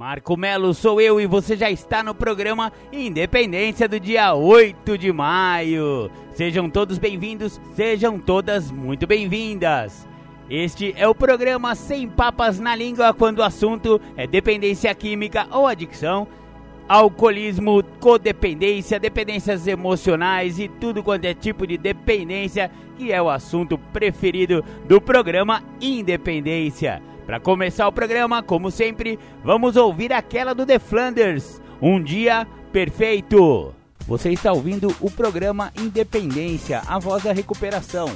Marco Melo sou eu e você já está no programa Independência do dia 8 de maio. Sejam todos bem-vindos, sejam todas muito bem-vindas. Este é o programa Sem Papas na Língua quando o assunto é dependência química ou adicção, alcoolismo, codependência, dependências emocionais e tudo quanto é tipo de dependência, que é o assunto preferido do programa Independência. Para começar o programa, como sempre, vamos ouvir aquela do The Flanders, Um Dia Perfeito. Você está ouvindo o programa Independência, a voz da recuperação.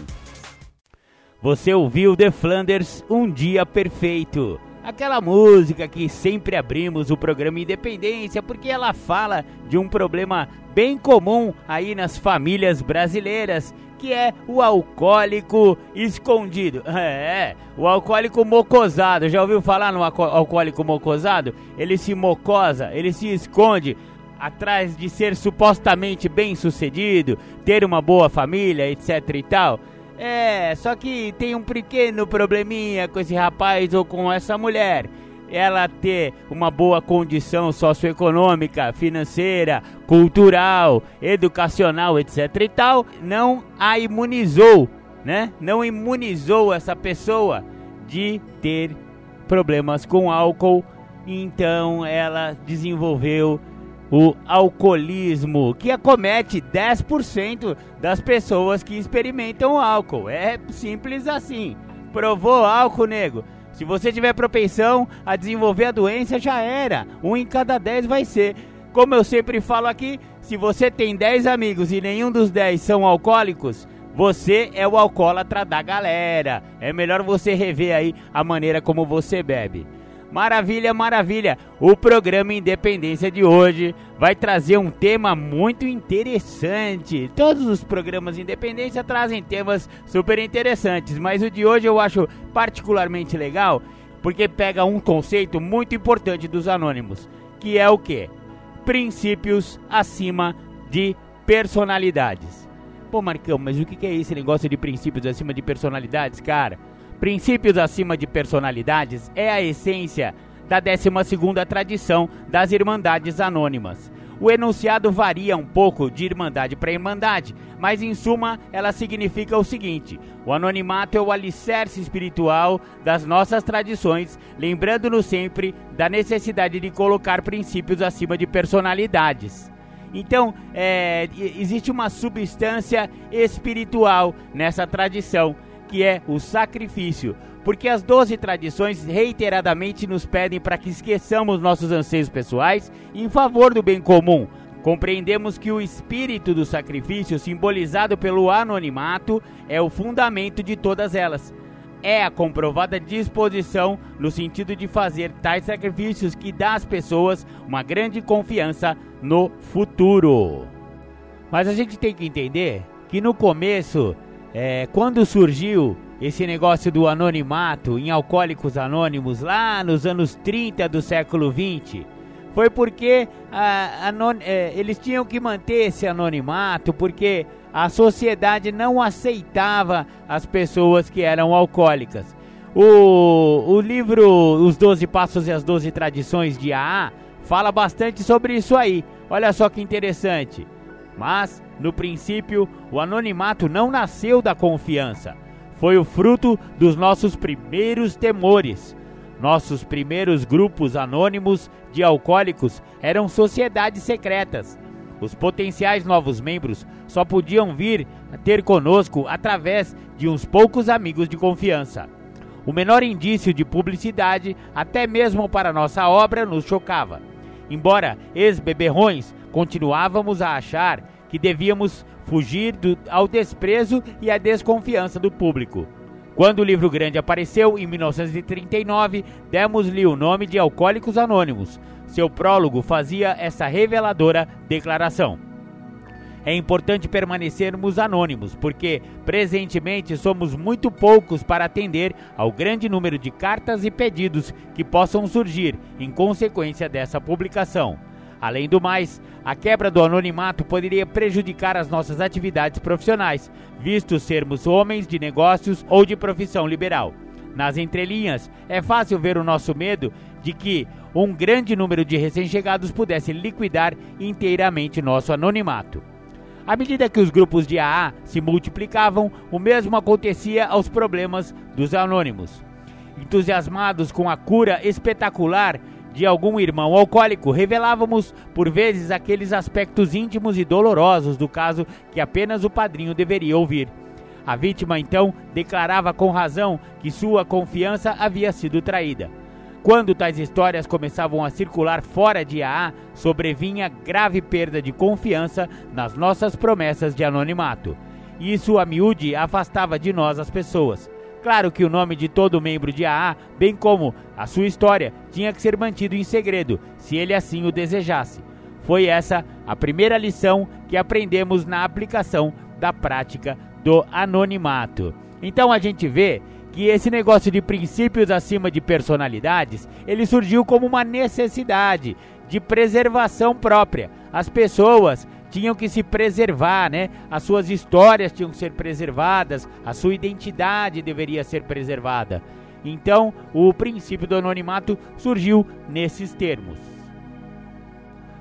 Você ouviu The Flanders, Um Dia Perfeito. Aquela música que sempre abrimos o programa Independência porque ela fala de um problema bem comum aí nas famílias brasileiras, que é o alcoólico escondido. É, o alcoólico mocosado. Já ouviu falar no alcoólico mocosado? Ele se mocosa, ele se esconde atrás de ser supostamente bem sucedido, ter uma boa família, etc e tal. É, só que tem um pequeno probleminha com esse rapaz ou com essa mulher ela ter uma boa condição socioeconômica, financeira, cultural, educacional, etc e tal, não a imunizou, né? Não imunizou essa pessoa de ter problemas com álcool, então ela desenvolveu o alcoolismo, que acomete 10% das pessoas que experimentam álcool. É simples assim. Provou álcool, nego? Se você tiver propensão a desenvolver a doença, já era. Um em cada dez vai ser. Como eu sempre falo aqui, se você tem 10 amigos e nenhum dos 10 são alcoólicos, você é o alcoólatra da galera. É melhor você rever aí a maneira como você bebe. Maravilha, maravilha! O programa Independência de hoje vai trazer um tema muito interessante. Todos os programas Independência trazem temas super interessantes, mas o de hoje eu acho particularmente legal porque pega um conceito muito importante dos anônimos, que é o que? Princípios acima de personalidades. Pô, Marcão, mas o que é esse negócio de princípios acima de personalidades, cara? Princípios acima de personalidades é a essência da 12ª tradição das Irmandades Anônimas. O enunciado varia um pouco de irmandade para irmandade, mas em suma ela significa o seguinte: o anonimato é o alicerce espiritual das nossas tradições, lembrando-nos sempre da necessidade de colocar princípios acima de personalidades. Então, é, existe uma substância espiritual nessa tradição que é o sacrifício, porque as 12 tradições reiteradamente nos pedem para que esqueçamos nossos anseios pessoais em favor do bem comum. Compreendemos que o espírito do sacrifício, simbolizado pelo anonimato, é o fundamento de todas elas. É a comprovada disposição no sentido de fazer tais sacrifícios que dá às pessoas uma grande confiança no futuro. Mas a gente tem que entender que no começo é, quando surgiu esse negócio do anonimato em Alcoólicos Anônimos, lá nos anos 30 do século 20, foi porque a, a, é, eles tinham que manter esse anonimato, porque a sociedade não aceitava as pessoas que eram alcoólicas. O, o livro Os Doze Passos e as Doze Tradições de AA fala bastante sobre isso aí. Olha só que interessante. Mas, no princípio, o anonimato não nasceu da confiança. Foi o fruto dos nossos primeiros temores. Nossos primeiros grupos anônimos de alcoólicos eram sociedades secretas. Os potenciais novos membros só podiam vir ter conosco através de uns poucos amigos de confiança. O menor indício de publicidade, até mesmo para nossa obra, nos chocava. Embora ex-beberrões, continuávamos a achar que devíamos fugir do, ao desprezo e à desconfiança do público. Quando o livro grande apareceu, em 1939, demos-lhe o nome de Alcoólicos Anônimos. seu prólogo fazia essa reveladora declaração. É importante permanecermos anônimos, porque presentemente somos muito poucos para atender ao grande número de cartas e pedidos que possam surgir em consequência dessa publicação. Além do mais, a quebra do anonimato poderia prejudicar as nossas atividades profissionais, visto sermos homens de negócios ou de profissão liberal. Nas entrelinhas, é fácil ver o nosso medo de que um grande número de recém-chegados pudesse liquidar inteiramente nosso anonimato. À medida que os grupos de AA se multiplicavam, o mesmo acontecia aos problemas dos anônimos. Entusiasmados com a cura espetacular de algum irmão alcoólico, revelávamos por vezes aqueles aspectos íntimos e dolorosos do caso que apenas o padrinho deveria ouvir. A vítima então declarava com razão que sua confiança havia sido traída. Quando tais histórias começavam a circular fora de AA, sobrevinha grave perda de confiança nas nossas promessas de anonimato. Isso a miúde afastava de nós as pessoas. Claro que o nome de todo membro de AA, bem como a sua história, tinha que ser mantido em segredo, se ele assim o desejasse. Foi essa a primeira lição que aprendemos na aplicação da prática do anonimato. Então a gente vê que esse negócio de princípios acima de personalidades, ele surgiu como uma necessidade de preservação própria. As pessoas tinham que se preservar, né? As suas histórias tinham que ser preservadas, a sua identidade deveria ser preservada. Então, o princípio do anonimato surgiu nesses termos.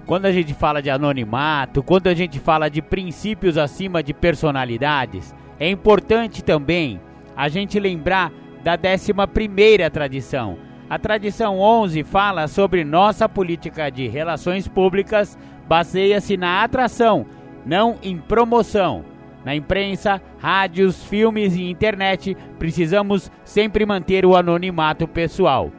Quando a gente fala de anonimato, quando a gente fala de princípios acima de personalidades, é importante também a gente lembrar da 11 tradição. A tradição 11 fala sobre nossa política de relações públicas baseia-se na atração, não em promoção. Na imprensa, rádios, filmes e internet, precisamos sempre manter o anonimato pessoal.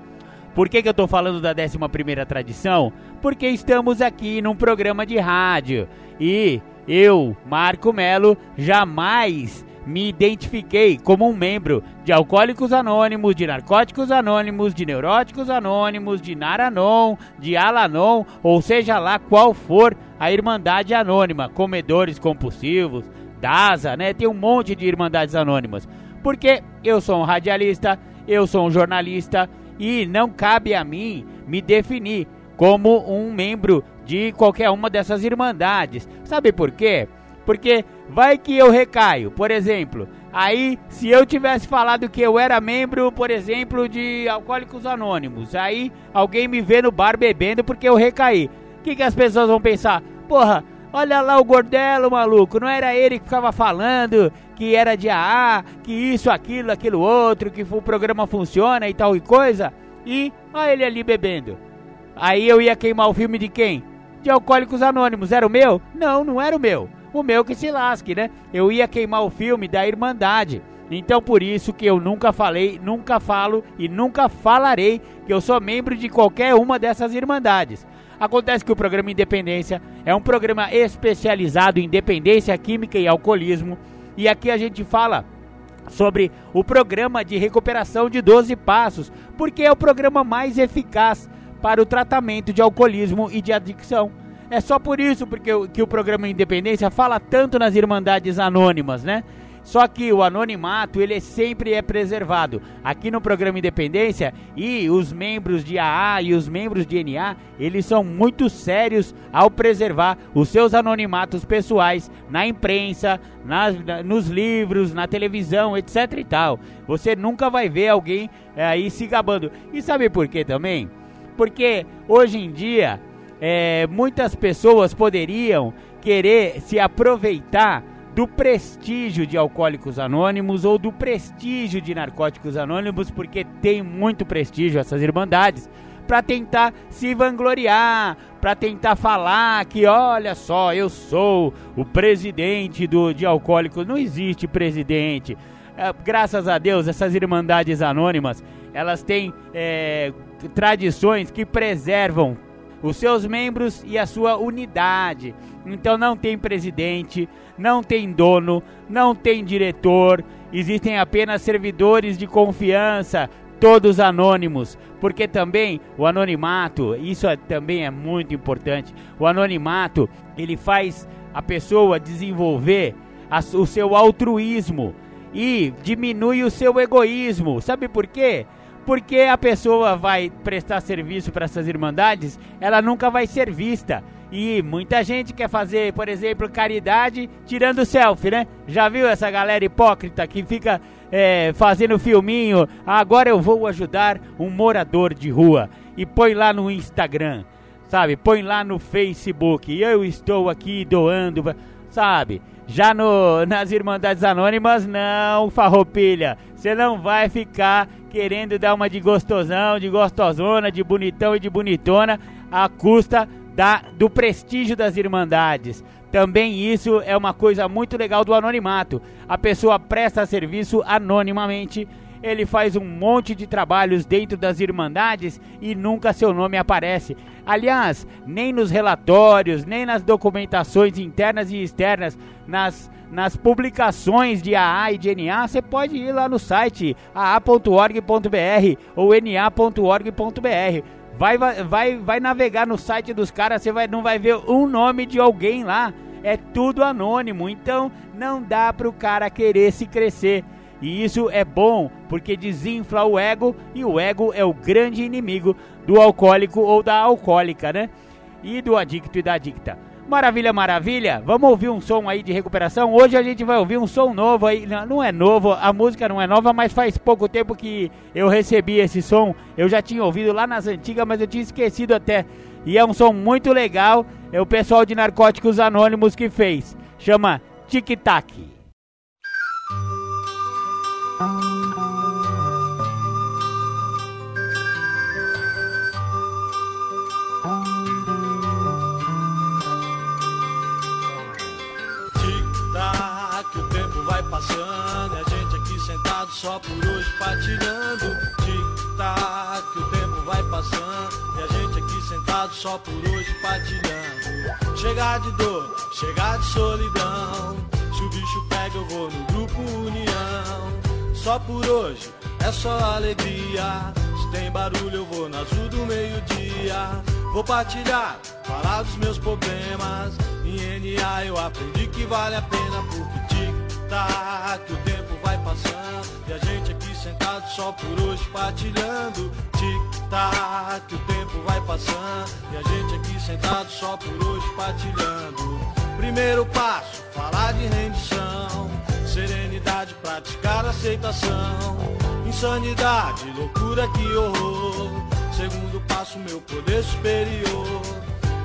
Por que, que eu estou falando da 11 tradição? Porque estamos aqui num programa de rádio e eu, Marco Melo, jamais me identifiquei como um membro de Alcoólicos Anônimos, de Narcóticos Anônimos, de Neuróticos Anônimos, de Naranon, de Alanon, ou seja lá qual for a Irmandade Anônima, Comedores Compulsivos, DASA, né? Tem um monte de Irmandades Anônimas. Porque eu sou um radialista, eu sou um jornalista e não cabe a mim me definir como um membro de qualquer uma dessas irmandades. Sabe por quê? Porque vai que eu recaio, por exemplo. Aí, se eu tivesse falado que eu era membro, por exemplo, de Alcoólicos Anônimos, aí alguém me vê no bar bebendo porque eu recaí. O que, que as pessoas vão pensar? Porra, olha lá o Gordelo, maluco, não era ele que ficava falando que era de AA, que isso, aquilo, aquilo outro, que o programa funciona e tal e coisa? E olha ele ali bebendo. Aí eu ia queimar o filme de quem? De Alcoólicos Anônimos. Era o meu? Não, não era o meu o meu que se lasque, né? Eu ia queimar o filme da Irmandade. Então por isso que eu nunca falei, nunca falo e nunca falarei que eu sou membro de qualquer uma dessas irmandades. Acontece que o programa Independência é um programa especializado em dependência química e alcoolismo, e aqui a gente fala sobre o programa de recuperação de 12 passos, porque é o programa mais eficaz para o tratamento de alcoolismo e de adicção. É só por isso porque o, que o programa Independência fala tanto nas Irmandades Anônimas, né? Só que o anonimato, ele sempre é preservado. Aqui no programa Independência, e os membros de AA e os membros de NA, eles são muito sérios ao preservar os seus anonimatos pessoais na imprensa, nas, nos livros, na televisão, etc e tal. Você nunca vai ver alguém é, aí se gabando. E sabe por quê também? Porque hoje em dia é, muitas pessoas poderiam querer se aproveitar do prestígio de Alcoólicos Anônimos ou do prestígio de Narcóticos Anônimos, porque tem muito prestígio essas irmandades, para tentar se vangloriar, para tentar falar que olha só, eu sou o presidente do, de Alcoólicos. Não existe presidente. É, graças a Deus, essas irmandades anônimas, elas têm é, tradições que preservam os seus membros e a sua unidade. Então não tem presidente, não tem dono, não tem diretor, existem apenas servidores de confiança, todos anônimos, porque também o anonimato, isso é, também é muito importante. O anonimato, ele faz a pessoa desenvolver a, o seu altruísmo e diminui o seu egoísmo. Sabe por quê? Porque a pessoa vai prestar serviço para essas irmandades, ela nunca vai ser vista. E muita gente quer fazer, por exemplo, caridade tirando selfie, né? Já viu essa galera hipócrita que fica é, fazendo filminho? agora eu vou ajudar um morador de rua. E põe lá no Instagram, sabe? Põe lá no Facebook. Eu estou aqui doando, sabe? Já no, nas Irmandades Anônimas, não, farroupilha. Você não vai ficar querendo dar uma de gostosão, de gostosona, de bonitão e de bonitona à custa da, do prestígio das Irmandades. Também isso é uma coisa muito legal do anonimato. A pessoa presta serviço anonimamente, ele faz um monte de trabalhos dentro das Irmandades e nunca seu nome aparece. Aliás, nem nos relatórios, nem nas documentações internas e externas, nas, nas publicações de AA e de você pode ir lá no site aa.org.br ou na.org.br Vai, vai, vai navegar no site dos caras, você vai, não vai ver um nome de alguém lá. É tudo anônimo, então não dá para o cara querer se crescer. E isso é bom porque desinfla o ego e o ego é o grande inimigo do alcoólico ou da alcoólica, né? E do adicto e da adicta. Maravilha, maravilha. Vamos ouvir um som aí de recuperação. Hoje a gente vai ouvir um som novo aí. Não é novo, a música não é nova, mas faz pouco tempo que eu recebi esse som. Eu já tinha ouvido lá nas antigas, mas eu tinha esquecido até. E é um som muito legal. É o pessoal de Narcóticos Anônimos que fez. Chama Tic Tac. Só por hoje partilhando. Tic-tac, o tempo vai passando. E a gente aqui sentado só por hoje partilhando. Chegar de dor, chegar de solidão. Se o bicho pega, eu vou no grupo União. Só por hoje, é só alegria. Se tem barulho, eu vou na azul do meio-dia. Vou partilhar, falar dos meus problemas. Em NA eu aprendi que vale a pena porque tic-tac, o tempo vai passando e a gente aqui sentado só por hoje partilhando. Tic-tac, o tempo vai passando e a gente aqui sentado só por hoje partilhando. Primeiro passo, falar de rendição. Serenidade, praticar aceitação. Insanidade, loucura, que horror. Segundo passo, meu poder superior.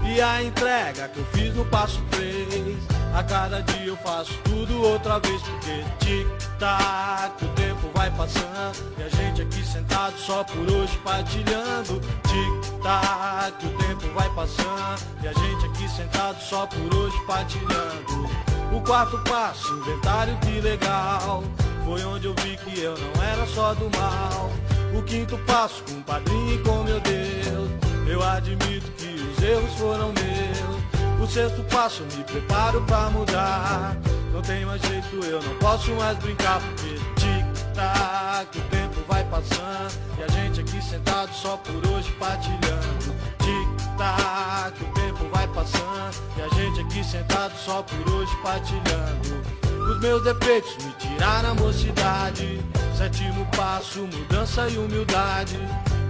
E a entrega que eu fiz no passo 3 A cada dia eu faço tudo outra vez Porque tic-tac, o tempo vai passando E a gente aqui sentado só por hoje partilhando. Tic-tac, o tempo vai passando E a gente aqui sentado só por hoje partilhando. O quarto passo, inventário que legal. Foi onde eu vi que eu não era só do mal. O quinto passo, com padrinho e com meu Deus. Eu admito que os erros foram meus. Sexto passo, me preparo pra mudar. Não tem mais jeito, eu não posso mais brincar, porque tic-tac, o tempo vai passando. E a gente aqui sentado só por hoje partilhando. Tic-tac, o tempo vai passando. E a gente aqui sentado só por hoje partilhando. Os meus defeitos me tiraram a mocidade. Sétimo passo, mudança e humildade.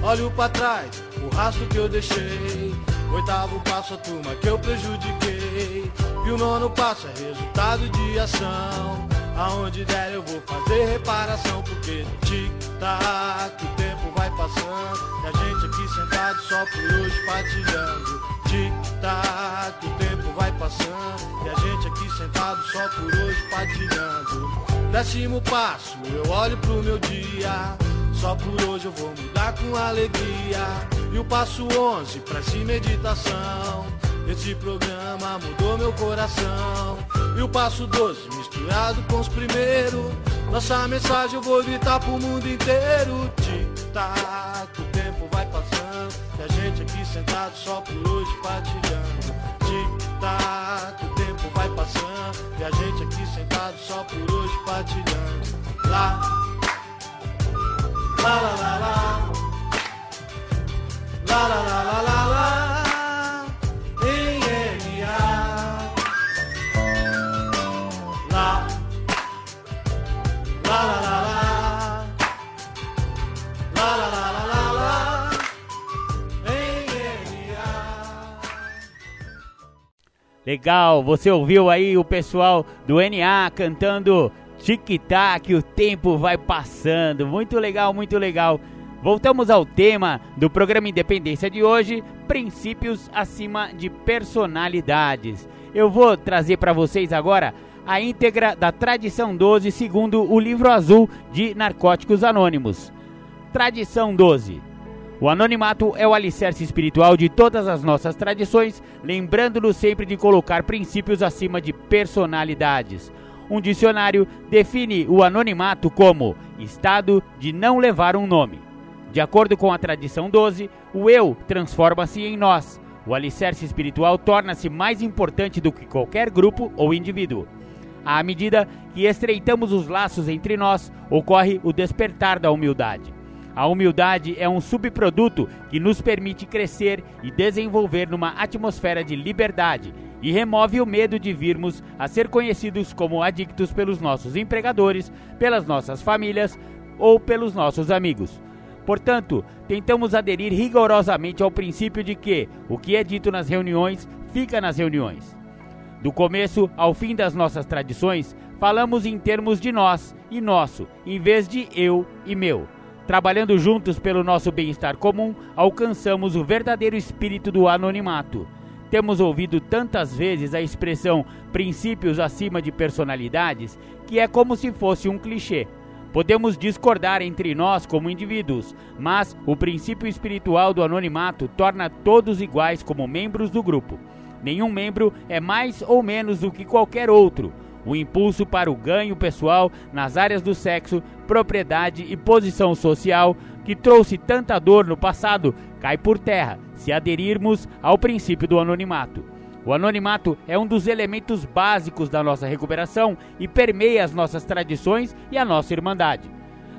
Olho para trás, o rastro que eu deixei. Oitavo passo, a turma que eu prejudiquei. E o nono passo é resultado de ação. Aonde der eu vou fazer reparação. Porque tic-tac, o tempo vai passando. E a gente aqui sentado só por hoje partilhando. Tic-tac, o tempo vai passando. E a gente aqui sentado só por hoje partilhando. Décimo passo, eu olho pro meu dia. Só por hoje eu vou mudar com alegria. E o passo 11, prece e meditação. Esse programa mudou meu coração. E o passo 12, misturado com os primeiros. Nossa mensagem eu vou gritar pro mundo inteiro. Tic-tac, o tempo vai passando. E a gente aqui sentado só por hoje partilhando. Tic-tac, o tempo vai passando. E a gente aqui sentado só por hoje partilhando. Lá Legal, você ouviu aí o pessoal do NA cantando Tic-tac, o tempo vai passando. Muito legal, muito legal. Voltamos ao tema do programa Independência de hoje: princípios acima de personalidades. Eu vou trazer para vocês agora a íntegra da Tradição 12, segundo o livro azul de Narcóticos Anônimos. Tradição 12. O anonimato é o alicerce espiritual de todas as nossas tradições, lembrando-nos sempre de colocar princípios acima de personalidades. Um dicionário define o anonimato como estado de não levar um nome. De acordo com a tradição 12, o eu transforma-se em nós. O alicerce espiritual torna-se mais importante do que qualquer grupo ou indivíduo. À medida que estreitamos os laços entre nós, ocorre o despertar da humildade. A humildade é um subproduto que nos permite crescer e desenvolver numa atmosfera de liberdade e remove o medo de virmos a ser conhecidos como adictos pelos nossos empregadores, pelas nossas famílias ou pelos nossos amigos. Portanto, tentamos aderir rigorosamente ao princípio de que o que é dito nas reuniões fica nas reuniões. Do começo ao fim das nossas tradições, falamos em termos de nós e nosso, em vez de eu e meu. Trabalhando juntos pelo nosso bem-estar comum, alcançamos o verdadeiro espírito do anonimato. Temos ouvido tantas vezes a expressão princípios acima de personalidades que é como se fosse um clichê. Podemos discordar entre nós como indivíduos, mas o princípio espiritual do anonimato torna todos iguais como membros do grupo. Nenhum membro é mais ou menos do que qualquer outro. O impulso para o ganho pessoal nas áreas do sexo, propriedade e posição social que trouxe tanta dor no passado cai por terra se aderirmos ao princípio do anonimato. O anonimato é um dos elementos básicos da nossa recuperação e permeia as nossas tradições e a nossa irmandade.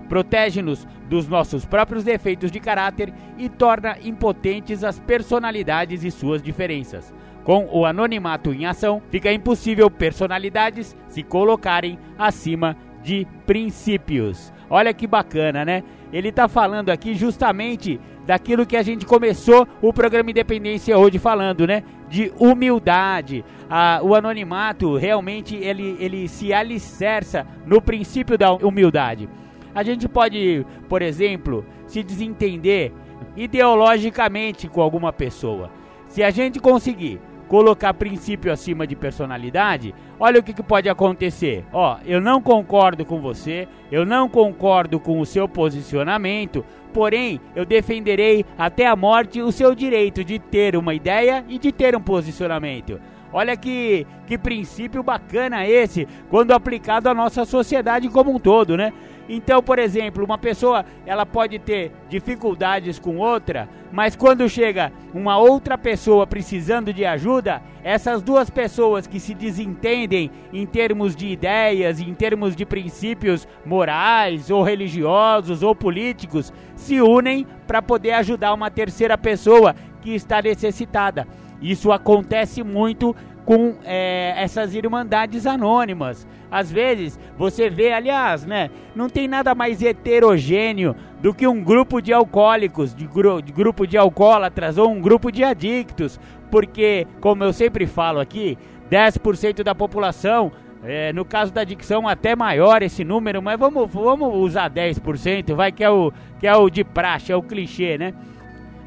Protege-nos dos nossos próprios defeitos de caráter e torna impotentes as personalidades e suas diferenças. Com o anonimato em ação, fica impossível personalidades se colocarem acima de princípios. Olha que bacana, né? Ele está falando aqui justamente daquilo que a gente começou o programa Independência hoje falando, né? De humildade. Ah, o anonimato realmente ele, ele se alicerça no princípio da humildade. A gente pode, por exemplo, se desentender ideologicamente com alguma pessoa. Se a gente conseguir colocar princípio acima de personalidade, olha o que, que, pode acontecer. Ó, eu não concordo com você, eu não concordo com o seu posicionamento, porém eu defenderei até a morte o seu direito de ter uma ideia e de ter um posicionamento. Olha que, que princípio bacana esse, quando aplicado à nossa sociedade como um todo, né? Então, por exemplo, uma pessoa ela pode ter dificuldades com outra, mas quando chega uma outra pessoa precisando de ajuda, essas duas pessoas que se desentendem em termos de ideias, em termos de princípios morais ou religiosos ou políticos, se unem para poder ajudar uma terceira pessoa que está necessitada. Isso acontece muito com é, essas irmandades anônimas. Às vezes você vê, aliás, né? Não tem nada mais heterogêneo do que um grupo de alcoólicos, de, gru de grupo de alcoólatras ou um grupo de adictos, porque, como eu sempre falo aqui, 10% da população é, no caso da adicção, até maior esse número, mas vamos, vamos usar 10%, vai que é, o, que é o de praxe, é o clichê, né?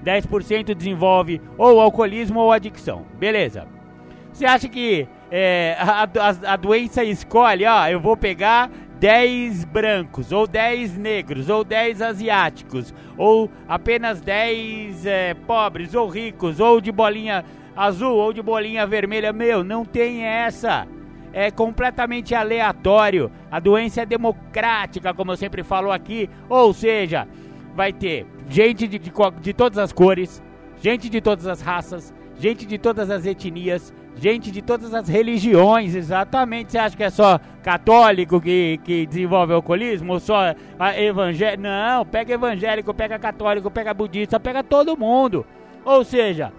10% desenvolve ou alcoolismo ou adicção. Beleza. Você acha que é, a, a, a, doença escolhe, ó, eu vou pegar 10 brancos, ou 10 negros, ou 10 asiáticos, ou apenas 10 é, pobres, ou ricos, ou de bolinha azul, ou de bolinha vermelha? Meu, não tem essa. É completamente aleatório. A doença é democrática, como eu sempre falo aqui. Ou seja, vai ter gente de, de, de todas as cores, gente de todas as raças, gente de todas as etnias, gente de todas as religiões, exatamente. Você acha que é só católico que, que desenvolve alcoolismo? Ou só evangélico? Não, pega evangélico, pega católico, pega budista, pega todo mundo. Ou seja,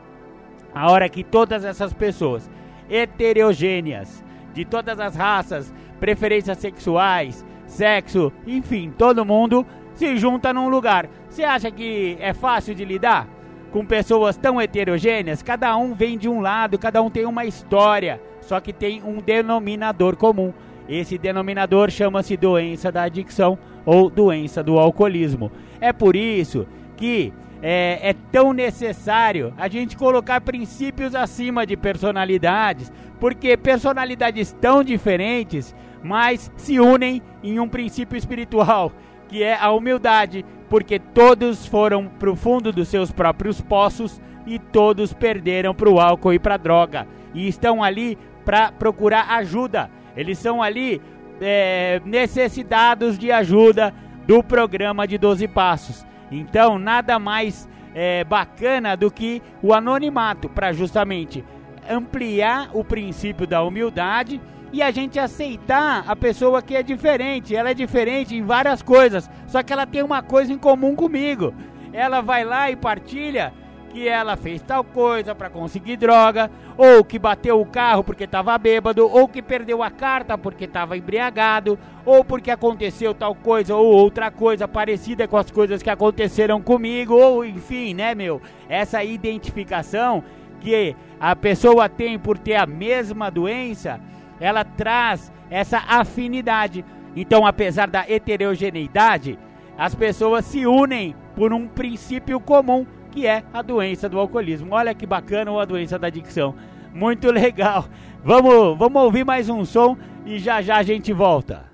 a hora que todas essas pessoas heterogêneas, de todas as raças, preferências sexuais, sexo, enfim, todo mundo se junta num lugar. Você acha que é fácil de lidar? Com pessoas tão heterogêneas, cada um vem de um lado, cada um tem uma história, só que tem um denominador comum. Esse denominador chama-se doença da adicção ou doença do alcoolismo. É por isso que é, é, tão necessário a gente colocar princípios acima de personalidades, porque personalidades tão diferentes, mas se unem em um princípio espiritual, que é a humildade, porque todos foram para o fundo dos seus próprios poços e todos perderam para o álcool e para a droga. E estão ali para procurar ajuda. Eles são ali é, necessitados de ajuda do programa de 12 Passos. Então, nada mais é, bacana do que o anonimato para justamente ampliar o princípio da humildade e a gente aceitar a pessoa que é diferente. Ela é diferente em várias coisas, só que ela tem uma coisa em comum comigo. Ela vai lá e partilha que ela fez tal coisa para conseguir droga, ou que bateu o carro porque estava bêbado, ou que perdeu a carta porque estava embriagado, ou porque aconteceu tal coisa ou outra coisa parecida com as coisas que aconteceram comigo, ou enfim, né, meu? Essa identificação que a pessoa tem por ter a mesma doença ela traz essa afinidade. Então, apesar da heterogeneidade, as pessoas se unem por um princípio comum, que é a doença do alcoolismo. Olha que bacana a doença da adicção. Muito legal. Vamos, vamos ouvir mais um som e já já a gente volta.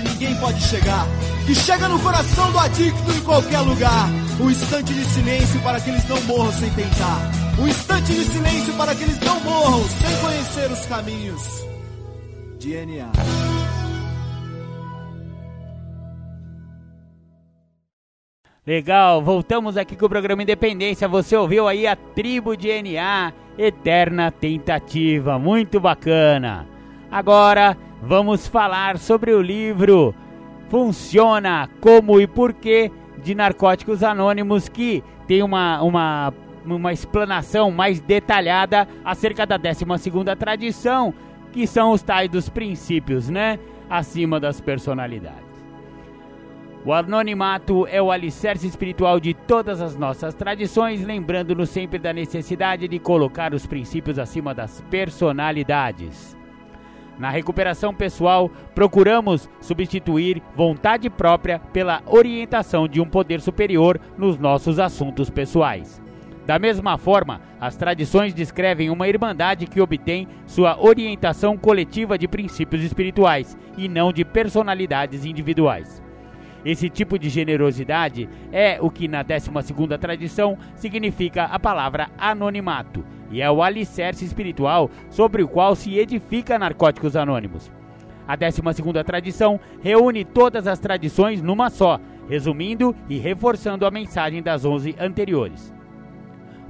ninguém pode chegar. Que chega no coração do adicto em qualquer lugar. Um instante de silêncio para que eles não morram sem tentar. Um instante de silêncio para que eles não morram sem conhecer os caminhos de NA. Legal, voltamos aqui com o programa Independência. Você ouviu aí a tribo de NA, Eterna Tentativa, muito bacana. Agora vamos falar sobre o livro Funciona Como e Porquê de Narcóticos Anônimos, que tem uma, uma, uma explanação mais detalhada acerca da 12 tradição, que são os tais dos princípios, né? Acima das personalidades. O anonimato é o alicerce espiritual de todas as nossas tradições, lembrando-nos sempre da necessidade de colocar os princípios acima das personalidades. Na recuperação pessoal, procuramos substituir vontade própria pela orientação de um poder superior nos nossos assuntos pessoais. Da mesma forma, as tradições descrevem uma irmandade que obtém sua orientação coletiva de princípios espirituais e não de personalidades individuais. Esse tipo de generosidade é o que na 12ª tradição significa a palavra anonimato, e é o alicerce espiritual sobre o qual se edifica Narcóticos Anônimos. A 12ª tradição reúne todas as tradições numa só, resumindo e reforçando a mensagem das 11 anteriores.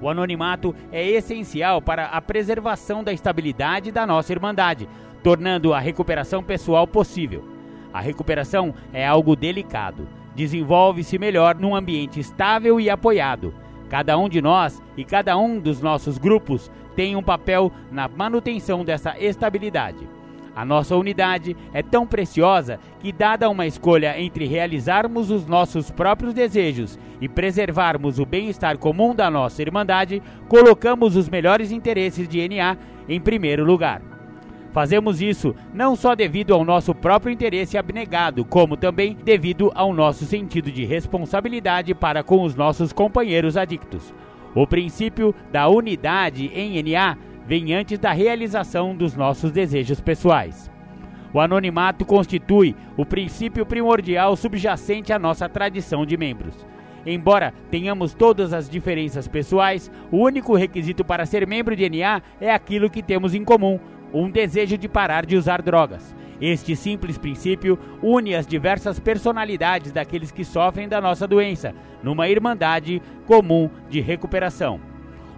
O anonimato é essencial para a preservação da estabilidade da nossa Irmandade, tornando a recuperação pessoal possível. A recuperação é algo delicado. Desenvolve-se melhor num ambiente estável e apoiado. Cada um de nós e cada um dos nossos grupos tem um papel na manutenção dessa estabilidade. A nossa unidade é tão preciosa que, dada uma escolha entre realizarmos os nossos próprios desejos e preservarmos o bem-estar comum da nossa Irmandade, colocamos os melhores interesses de NA em primeiro lugar. Fazemos isso não só devido ao nosso próprio interesse abnegado, como também devido ao nosso sentido de responsabilidade para com os nossos companheiros adictos. O princípio da unidade em NA vem antes da realização dos nossos desejos pessoais. O anonimato constitui o princípio primordial subjacente à nossa tradição de membros. Embora tenhamos todas as diferenças pessoais, o único requisito para ser membro de NA é aquilo que temos em comum, um desejo de parar de usar drogas. Este simples princípio une as diversas personalidades daqueles que sofrem da nossa doença, numa irmandade comum de recuperação.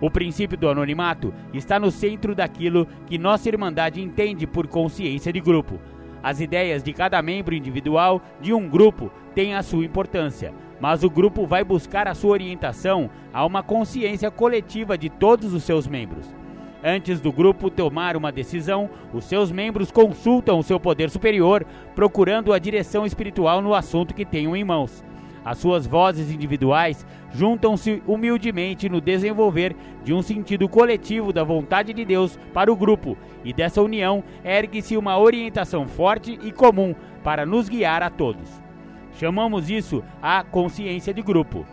O princípio do anonimato está no centro daquilo que nossa irmandade entende por consciência de grupo. As ideias de cada membro individual de um grupo têm a sua importância, mas o grupo vai buscar a sua orientação a uma consciência coletiva de todos os seus membros. Antes do grupo tomar uma decisão, os seus membros consultam o seu poder superior, procurando a direção espiritual no assunto que tenham em mãos. As suas vozes individuais juntam-se humildemente no desenvolver de um sentido coletivo da vontade de Deus para o grupo, e dessa união ergue-se uma orientação forte e comum para nos guiar a todos. Chamamos isso a consciência de grupo.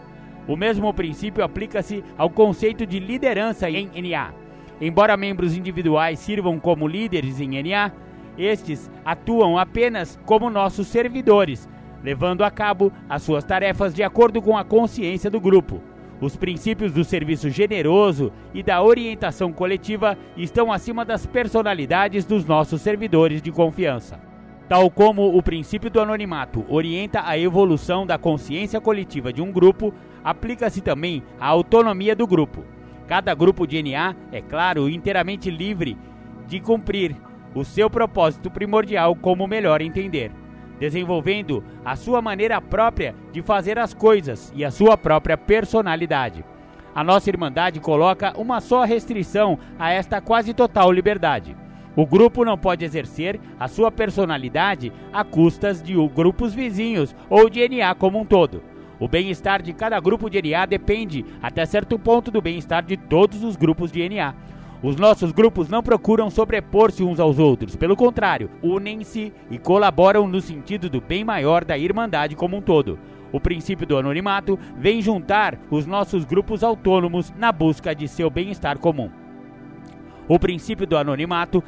O mesmo princípio aplica-se ao conceito de liderança em NA. Embora membros individuais sirvam como líderes em NA, estes atuam apenas como nossos servidores, levando a cabo as suas tarefas de acordo com a consciência do grupo. Os princípios do serviço generoso e da orientação coletiva estão acima das personalidades dos nossos servidores de confiança. Tal como o princípio do anonimato orienta a evolução da consciência coletiva de um grupo, aplica-se também à autonomia do grupo. Cada grupo de NA é, claro, inteiramente livre de cumprir o seu propósito primordial como melhor entender, desenvolvendo a sua maneira própria de fazer as coisas e a sua própria personalidade. A nossa Irmandade coloca uma só restrição a esta quase total liberdade. O grupo não pode exercer a sua personalidade a custas de grupos vizinhos ou de NA como um todo. O bem-estar de cada grupo de NA depende, até certo ponto, do bem-estar de todos os grupos de NA. Os nossos grupos não procuram sobrepor-se uns aos outros, pelo contrário, unem-se e colaboram no sentido do bem maior da Irmandade como um todo. O princípio do anonimato vem juntar os nossos grupos autônomos na busca de seu bem-estar comum. O princípio do anonimato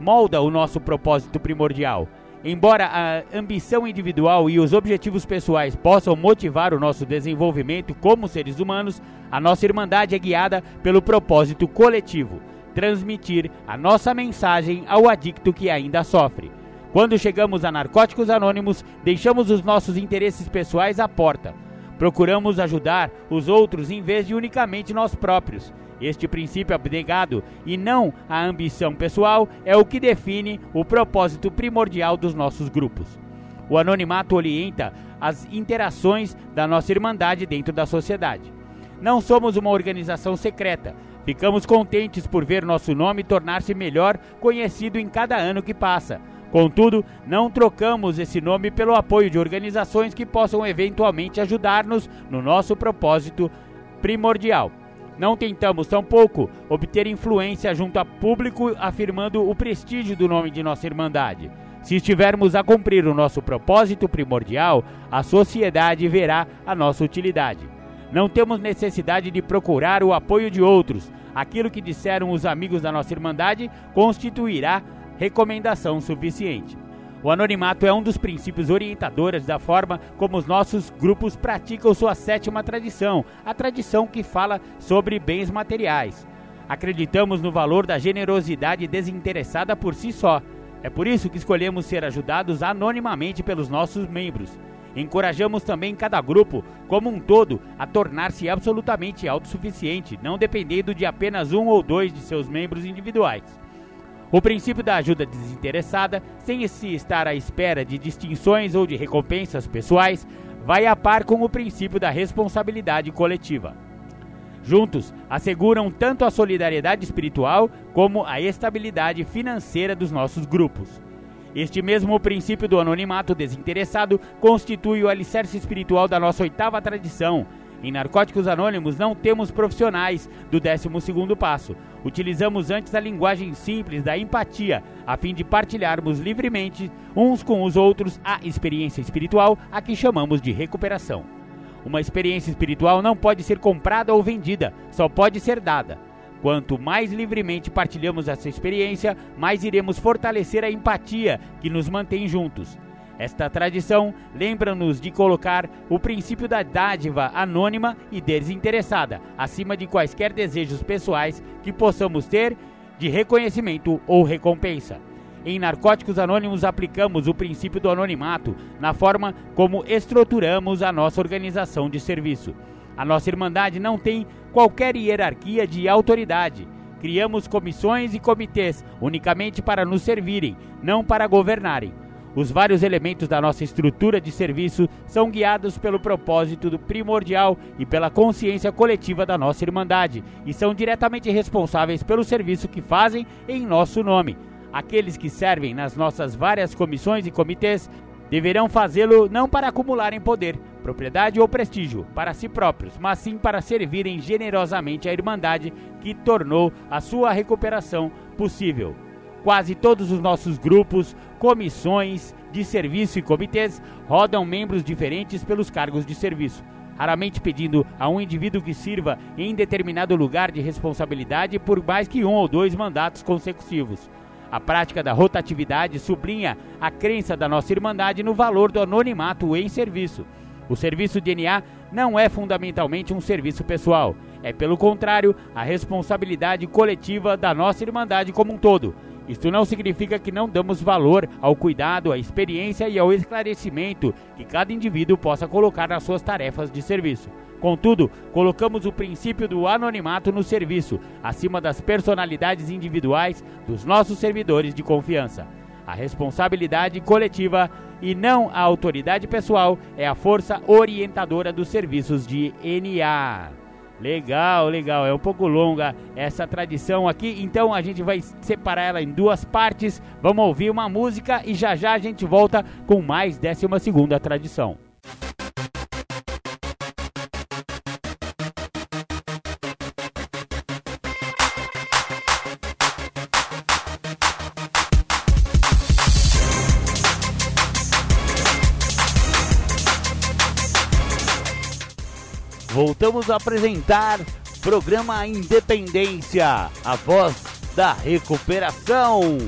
molda o nosso propósito primordial Embora a ambição individual e os objetivos pessoais possam motivar o nosso desenvolvimento como seres humanos, a nossa Irmandade é guiada pelo propósito coletivo transmitir a nossa mensagem ao adicto que ainda sofre. Quando chegamos a Narcóticos Anônimos, deixamos os nossos interesses pessoais à porta. Procuramos ajudar os outros em vez de unicamente nós próprios. Este princípio abnegado e não a ambição pessoal é o que define o propósito primordial dos nossos grupos. O anonimato orienta as interações da nossa irmandade dentro da sociedade. Não somos uma organização secreta. Ficamos contentes por ver nosso nome tornar-se melhor conhecido em cada ano que passa. Contudo, não trocamos esse nome pelo apoio de organizações que possam eventualmente ajudar-nos no nosso propósito primordial. Não tentamos, tampouco, obter influência junto a público afirmando o prestígio do nome de nossa Irmandade. Se estivermos a cumprir o nosso propósito primordial, a sociedade verá a nossa utilidade. Não temos necessidade de procurar o apoio de outros. Aquilo que disseram os amigos da nossa Irmandade constituirá recomendação suficiente. O anonimato é um dos princípios orientadores da forma como os nossos grupos praticam sua sétima tradição, a tradição que fala sobre bens materiais. Acreditamos no valor da generosidade desinteressada por si só. É por isso que escolhemos ser ajudados anonimamente pelos nossos membros. Encorajamos também cada grupo, como um todo, a tornar-se absolutamente autossuficiente, não dependendo de apenas um ou dois de seus membros individuais. O princípio da ajuda desinteressada, sem se estar à espera de distinções ou de recompensas pessoais, vai a par com o princípio da responsabilidade coletiva. Juntos, asseguram tanto a solidariedade espiritual como a estabilidade financeira dos nossos grupos. Este mesmo princípio do anonimato desinteressado constitui o alicerce espiritual da nossa oitava tradição, em Narcóticos Anônimos não temos profissionais do 12º passo. Utilizamos antes a linguagem simples da empatia, a fim de partilharmos livremente uns com os outros a experiência espiritual a que chamamos de recuperação. Uma experiência espiritual não pode ser comprada ou vendida, só pode ser dada. Quanto mais livremente partilhamos essa experiência, mais iremos fortalecer a empatia que nos mantém juntos. Esta tradição lembra-nos de colocar o princípio da dádiva anônima e desinteressada acima de quaisquer desejos pessoais que possamos ter de reconhecimento ou recompensa. Em Narcóticos Anônimos aplicamos o princípio do anonimato na forma como estruturamos a nossa organização de serviço. A nossa Irmandade não tem qualquer hierarquia de autoridade. Criamos comissões e comitês unicamente para nos servirem, não para governarem. Os vários elementos da nossa estrutura de serviço são guiados pelo propósito do primordial e pela consciência coletiva da nossa Irmandade e são diretamente responsáveis pelo serviço que fazem em nosso nome. Aqueles que servem nas nossas várias comissões e comitês deverão fazê-lo não para acumularem poder, propriedade ou prestígio para si próprios, mas sim para servirem generosamente à Irmandade que tornou a sua recuperação possível. Quase todos os nossos grupos, comissões de serviço e comitês rodam membros diferentes pelos cargos de serviço. raramente pedindo a um indivíduo que sirva em determinado lugar de responsabilidade por mais que um ou dois mandatos consecutivos. A prática da rotatividade sublinha a crença da nossa Irmandade no valor do anonimato em serviço. O serviço de NA não é fundamentalmente um serviço pessoal, é, pelo contrário, a responsabilidade coletiva da nossa Irmandade como um todo. Isto não significa que não damos valor ao cuidado, à experiência e ao esclarecimento que cada indivíduo possa colocar nas suas tarefas de serviço. Contudo, colocamos o princípio do anonimato no serviço, acima das personalidades individuais dos nossos servidores de confiança. A responsabilidade coletiva e não a autoridade pessoal é a força orientadora dos serviços de NA. Legal, legal. É um pouco longa essa tradição aqui, então a gente vai separar ela em duas partes. Vamos ouvir uma música e já já a gente volta com mais 12 segunda tradição. Voltamos a apresentar programa Independência, a voz da recuperação.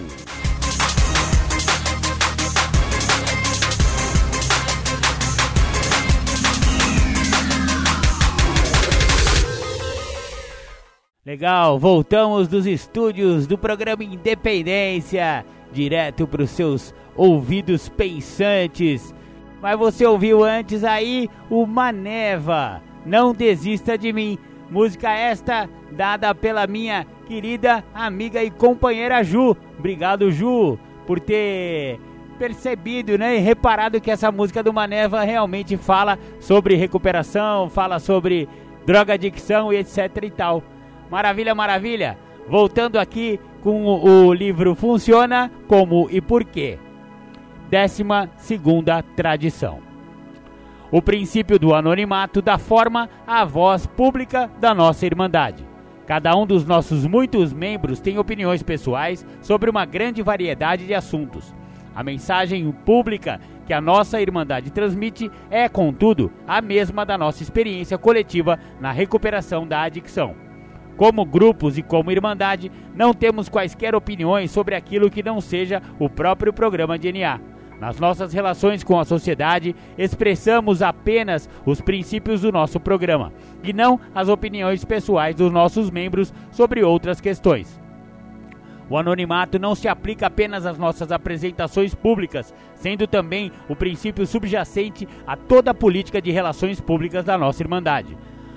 Legal, voltamos dos estúdios do programa Independência, direto para os seus ouvidos pensantes. Mas você ouviu antes aí o Maneva, não Desista de Mim. Música esta dada pela minha querida amiga e companheira Ju. Obrigado, Ju, por ter percebido né, e reparado que essa música do Maneva realmente fala sobre recuperação, fala sobre droga adicção e etc e tal. Maravilha, maravilha. Voltando aqui com o, livro Funciona como e por quê. Décima segunda tradição o princípio do anonimato dá forma à voz pública da nossa Irmandade. Cada um dos nossos muitos membros tem opiniões pessoais sobre uma grande variedade de assuntos. A mensagem pública que a nossa Irmandade transmite é, contudo, a mesma da nossa experiência coletiva na recuperação da adicção. Como grupos e como Irmandade, não temos quaisquer opiniões sobre aquilo que não seja o próprio programa de NA nas nossas relações com a sociedade, expressamos apenas os princípios do nosso programa e não as opiniões pessoais dos nossos membros sobre outras questões. O anonimato não se aplica apenas às nossas apresentações públicas, sendo também o princípio subjacente a toda a política de relações públicas da nossa Irmandade.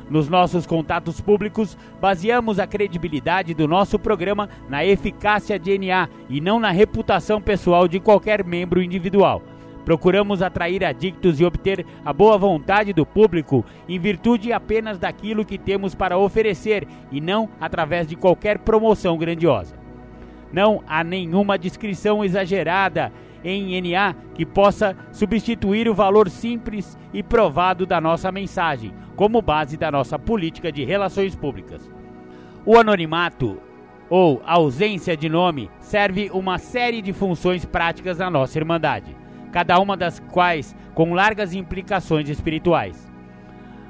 Nos nossos contatos públicos, baseamos a credibilidade do nosso programa na eficácia de NA e não na reputação pessoal de qualquer membro individual. Procuramos atrair adictos e obter a boa vontade do público em virtude apenas daquilo que temos para oferecer e não através de qualquer promoção grandiosa. Não há nenhuma descrição exagerada em NA que possa substituir o valor simples e provado da nossa mensagem, como base da nossa política de relações públicas. O anonimato ou ausência de nome serve uma série de funções práticas na nossa Irmandade, cada uma das quais com largas implicações espirituais.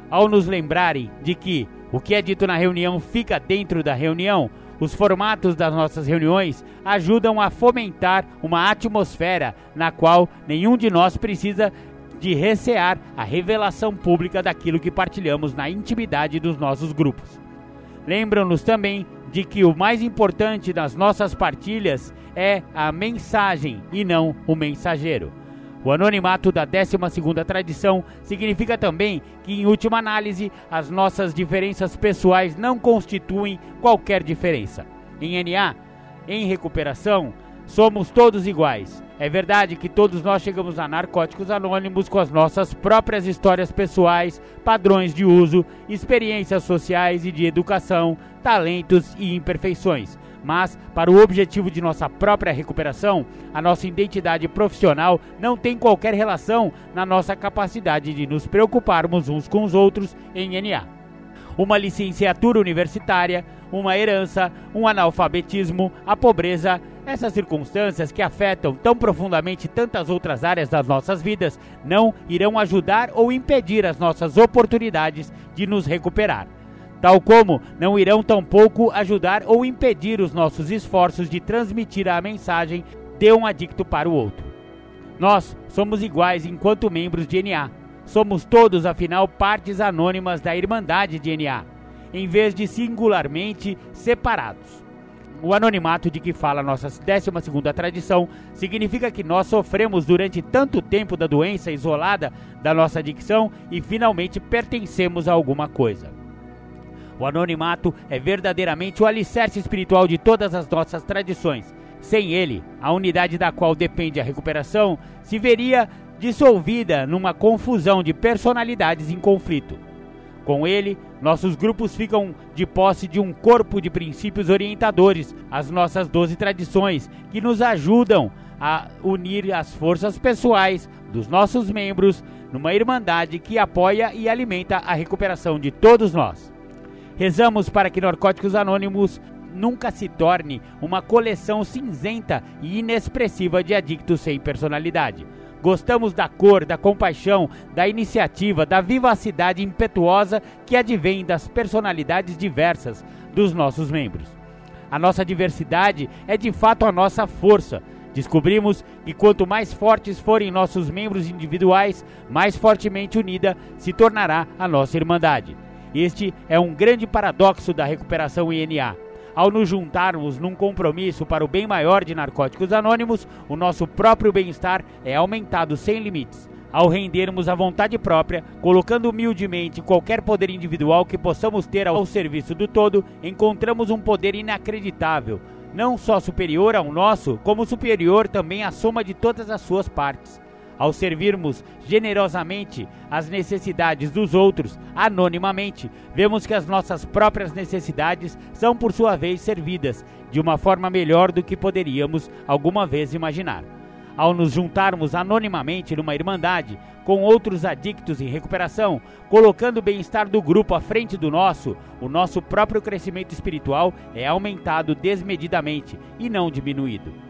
Ao nos lembrarem de que o que é dito na reunião fica dentro da reunião, os formatos das nossas reuniões ajudam a fomentar uma atmosfera na qual nenhum de nós precisa de recear a revelação pública daquilo que partilhamos na intimidade dos nossos grupos. Lembram-nos também de que o mais importante das nossas partilhas é a mensagem e não o mensageiro. O anonimato da 12ª tradição significa também que, em última análise, as nossas diferenças pessoais não constituem qualquer diferença. Em NA, em recuperação, somos todos iguais. É verdade que todos nós chegamos a Narcóticos Anônimos com as nossas próprias histórias pessoais, padrões de uso, experiências sociais e de educação, talentos e imperfeições mas para o objetivo de nossa própria recuperação, a nossa identidade profissional não tem qualquer relação na nossa capacidade de nos preocuparmos uns com os outros em NA. Uma licenciatura universitária, uma herança, um analfabetismo, a pobreza Essas circunstâncias que afetam tão profundamente tantas outras áreas das nossas vidas não irão ajudar ou impedir as nossas oportunidades de nos recuperar. Tal como não irão tampouco ajudar ou impedir os nossos esforços de transmitir a mensagem de um adicto para o outro. Nós somos iguais enquanto membros de NA. Somos todos, afinal, partes anônimas da Irmandade de NA, em vez de singularmente separados. O anonimato de que fala nossa 12 tradição significa que nós sofremos durante tanto tempo da doença isolada da nossa adicção e finalmente pertencemos a alguma coisa. O anonimato é verdadeiramente o alicerce espiritual de todas as nossas tradições sem ele, a unidade da qual depende a recuperação se veria dissolvida numa confusão de personalidades em conflito. Com ele, nossos grupos ficam de posse de um corpo de princípios orientadores, as nossas doze tradições, que nos ajudam a unir as forças pessoais dos nossos membros numa irmandade que apoia e alimenta a recuperação de todos nós. Rezamos para que Narcóticos Anônimos nunca se torne uma coleção cinzenta e inexpressiva de adictos sem personalidade. Gostamos da cor, da compaixão, da iniciativa, da vivacidade impetuosa que advém das personalidades diversas dos nossos membros. A nossa diversidade é de fato a nossa força. Descobrimos que quanto mais fortes forem nossos membros individuais, mais fortemente unida se tornará a nossa irmandade. Este é um grande paradoxo da recuperação INA. Ao nos juntarmos num compromisso para o bem maior de Narcóticos Anônimos, o nosso próprio bem-estar é aumentado sem limites. Ao rendermos a vontade própria, colocando humildemente qualquer poder individual que possamos ter ao serviço do todo, encontramos um poder inacreditável, não só superior ao nosso, como superior também à soma de todas as suas partes. Ao servirmos generosamente as necessidades dos outros anonimamente, vemos que as nossas próprias necessidades são, por sua vez, servidas de uma forma melhor do que poderíamos alguma vez imaginar. Ao nos juntarmos anonimamente numa irmandade com outros adictos em recuperação, colocando o bem-estar do grupo à frente do nosso, o nosso próprio crescimento espiritual é aumentado desmedidamente e não diminuído.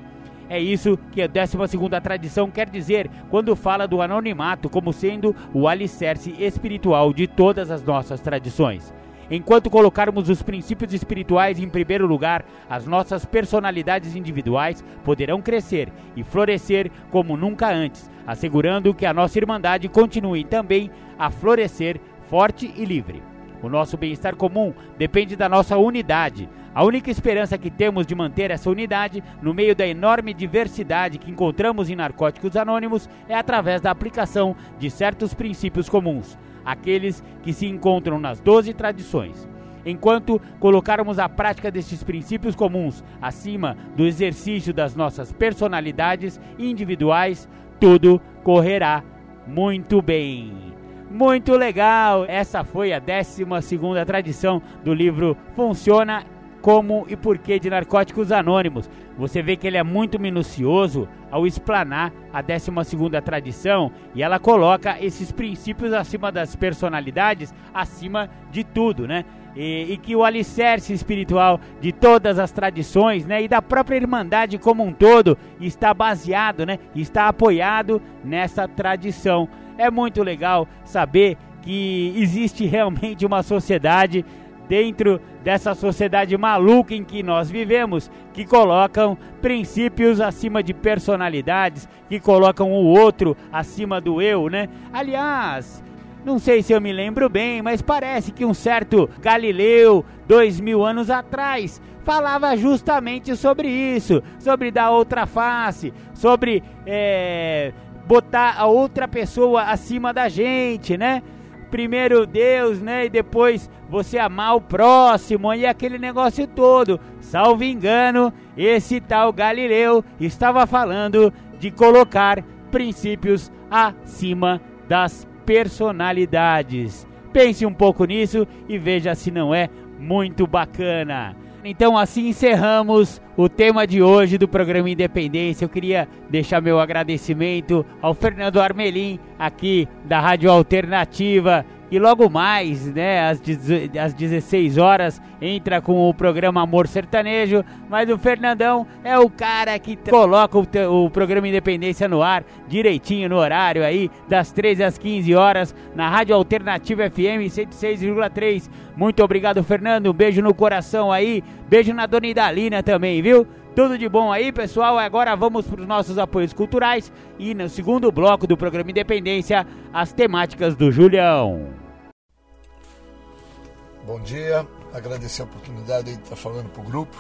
É isso que a 12 tradição quer dizer quando fala do anonimato como sendo o alicerce espiritual de todas as nossas tradições. Enquanto colocarmos os princípios espirituais em primeiro lugar, as nossas personalidades individuais poderão crescer e florescer como nunca antes, assegurando que a nossa irmandade continue também a florescer forte e livre. O nosso bem-estar comum depende da nossa unidade, a única esperança que temos de manter essa unidade no meio da enorme diversidade que encontramos em Narcóticos Anônimos é através da aplicação de certos princípios comuns, aqueles que se encontram nas doze tradições. Enquanto colocarmos a prática destes princípios comuns acima do exercício das nossas personalidades individuais, tudo correrá muito bem. Muito legal! Essa foi a 12 segunda tradição do livro Funciona como e porquê de Narcóticos Anônimos. Você vê que ele é muito minucioso ao explanar a 12 tradição e ela coloca esses princípios acima das personalidades, acima de tudo, né? E, e, que o alicerce espiritual de todas as tradições, né, e da própria irmandade como um todo está baseado, né, está apoiado nessa tradição. É muito legal saber que existe realmente uma sociedade dentro dessa sociedade maluca em que nós vivemos, que colocam princípios acima de personalidades, que colocam o outro acima do eu, né? Aliás, não sei se eu me lembro bem, mas parece que um certo Galileu, dois mil anos atrás, falava justamente sobre isso, sobre dar outra face, sobre é, botar a outra pessoa acima da gente, né? primeiro Deus, né? E depois você amar o próximo e aquele negócio todo. Salvo engano, esse tal Galileu estava falando de colocar princípios acima das personalidades. Pense um pouco nisso e veja se não é muito bacana. Então assim encerramos o tema de hoje do programa Independência. Eu queria deixar meu agradecimento ao Fernando Armelim, aqui da Rádio Alternativa, E logo mais, né, às, às 16 horas, entra com o programa Amor Sertanejo. Mas o Fernandão é o cara que coloca o, o programa Independência no ar, direitinho no horário aí, das 13 às 15 horas, na Rádio Alternativa FM 106,3. Muito obrigado, Fernando. Um beijo no coração aí. Beijo na Dona Idalina também, viu? Tudo de bom aí, pessoal. Agora vamos para os nossos apoios culturais e no segundo bloco do programa Independência, as temáticas do Julião. Bom dia, agradecer a oportunidade de estar falando para o grupo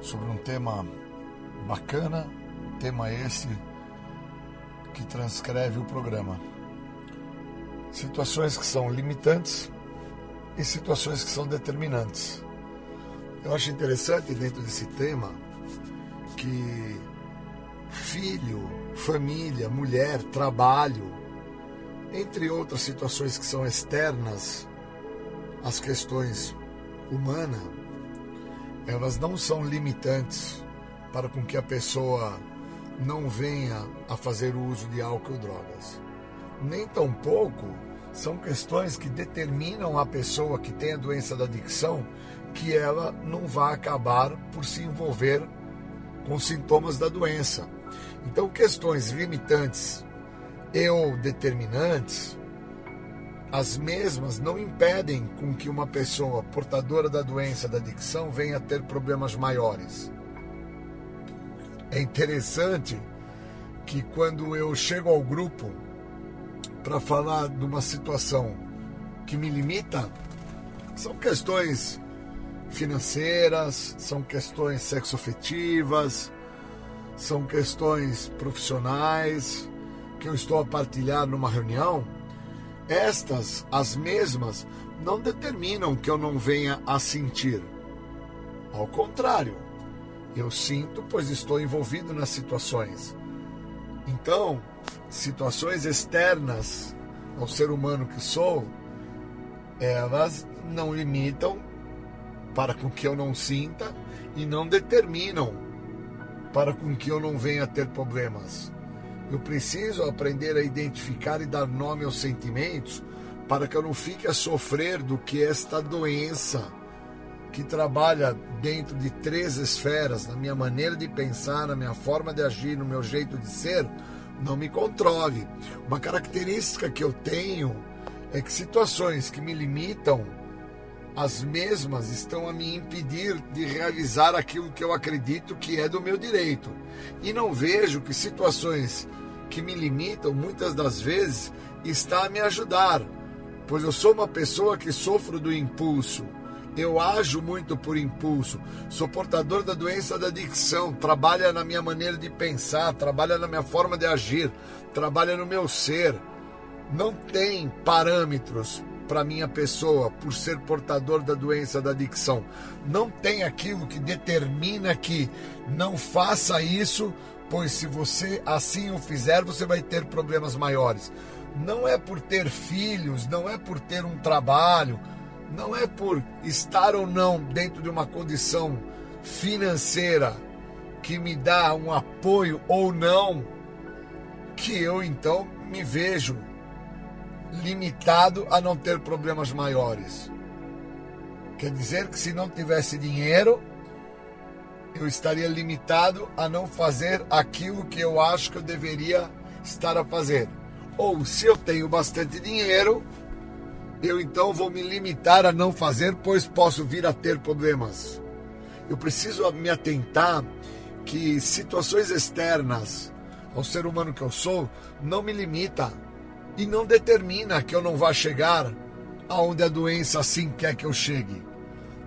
sobre um tema bacana, tema esse que transcreve o programa. Situações que são limitantes e situações que são determinantes. Eu acho interessante dentro desse tema que filho, família, mulher, trabalho, entre outras situações que são externas às questões humanas, elas não são limitantes para com que a pessoa não venha a fazer uso de álcool ou drogas. Nem tampouco são questões que determinam a pessoa que tem a doença da adicção que ela não vá acabar por se envolver com sintomas da doença. Então, questões limitantes e ou determinantes, as mesmas não impedem com que uma pessoa portadora da doença da adicção venha a ter problemas maiores. É interessante que quando eu chego ao grupo para falar de uma situação que me limita, são questões financeiras, são questões sexoafetivas, são questões profissionais que eu estou a partilhar numa reunião, estas, as mesmas, não determinam que eu não venha a sentir. Ao contrário, eu sinto, pois estou envolvido nas situações. Então, situações externas ao ser humano que sou, elas não limitam para com que eu não sinta e não determinam para com que eu não venha a ter problemas. Eu preciso aprender a identificar e dar nome aos sentimentos para que eu não fique a sofrer do que esta doença que trabalha dentro de três esferas, na minha maneira de pensar, na minha forma de agir, no meu jeito de ser, não me controle. Uma característica que eu tenho é que situações que me limitam as mesmas estão a me impedir de realizar aquilo que eu acredito que é do meu direito. E não vejo que situações que me limitam, muitas das vezes, está a me ajudar, pois eu sou uma pessoa que sofro do impulso. Eu ajo muito por impulso, sou portador da doença da adicção, trabalha na minha maneira de pensar, trabalha na minha forma de agir, trabalha no meu ser. Não tem parâmetros para minha pessoa por ser portador da doença da adicção. Não tem aquilo que determina que não faça isso, pois se você assim o fizer, você vai ter problemas maiores. Não é por ter filhos, não é por ter um trabalho, não é por estar ou não dentro de uma condição financeira que me dá um apoio ou não, que eu então me vejo limitado a não ter problemas maiores. Quer dizer que se não tivesse dinheiro, eu estaria limitado a não fazer aquilo que eu acho que eu deveria estar a fazer. Ou se eu tenho bastante dinheiro, eu então vou me limitar a não fazer, pois posso vir a ter problemas. Eu preciso me atentar que situações externas ao ser humano que eu sou não me limita e não determina que eu não vá chegar aonde a doença assim quer que eu chegue.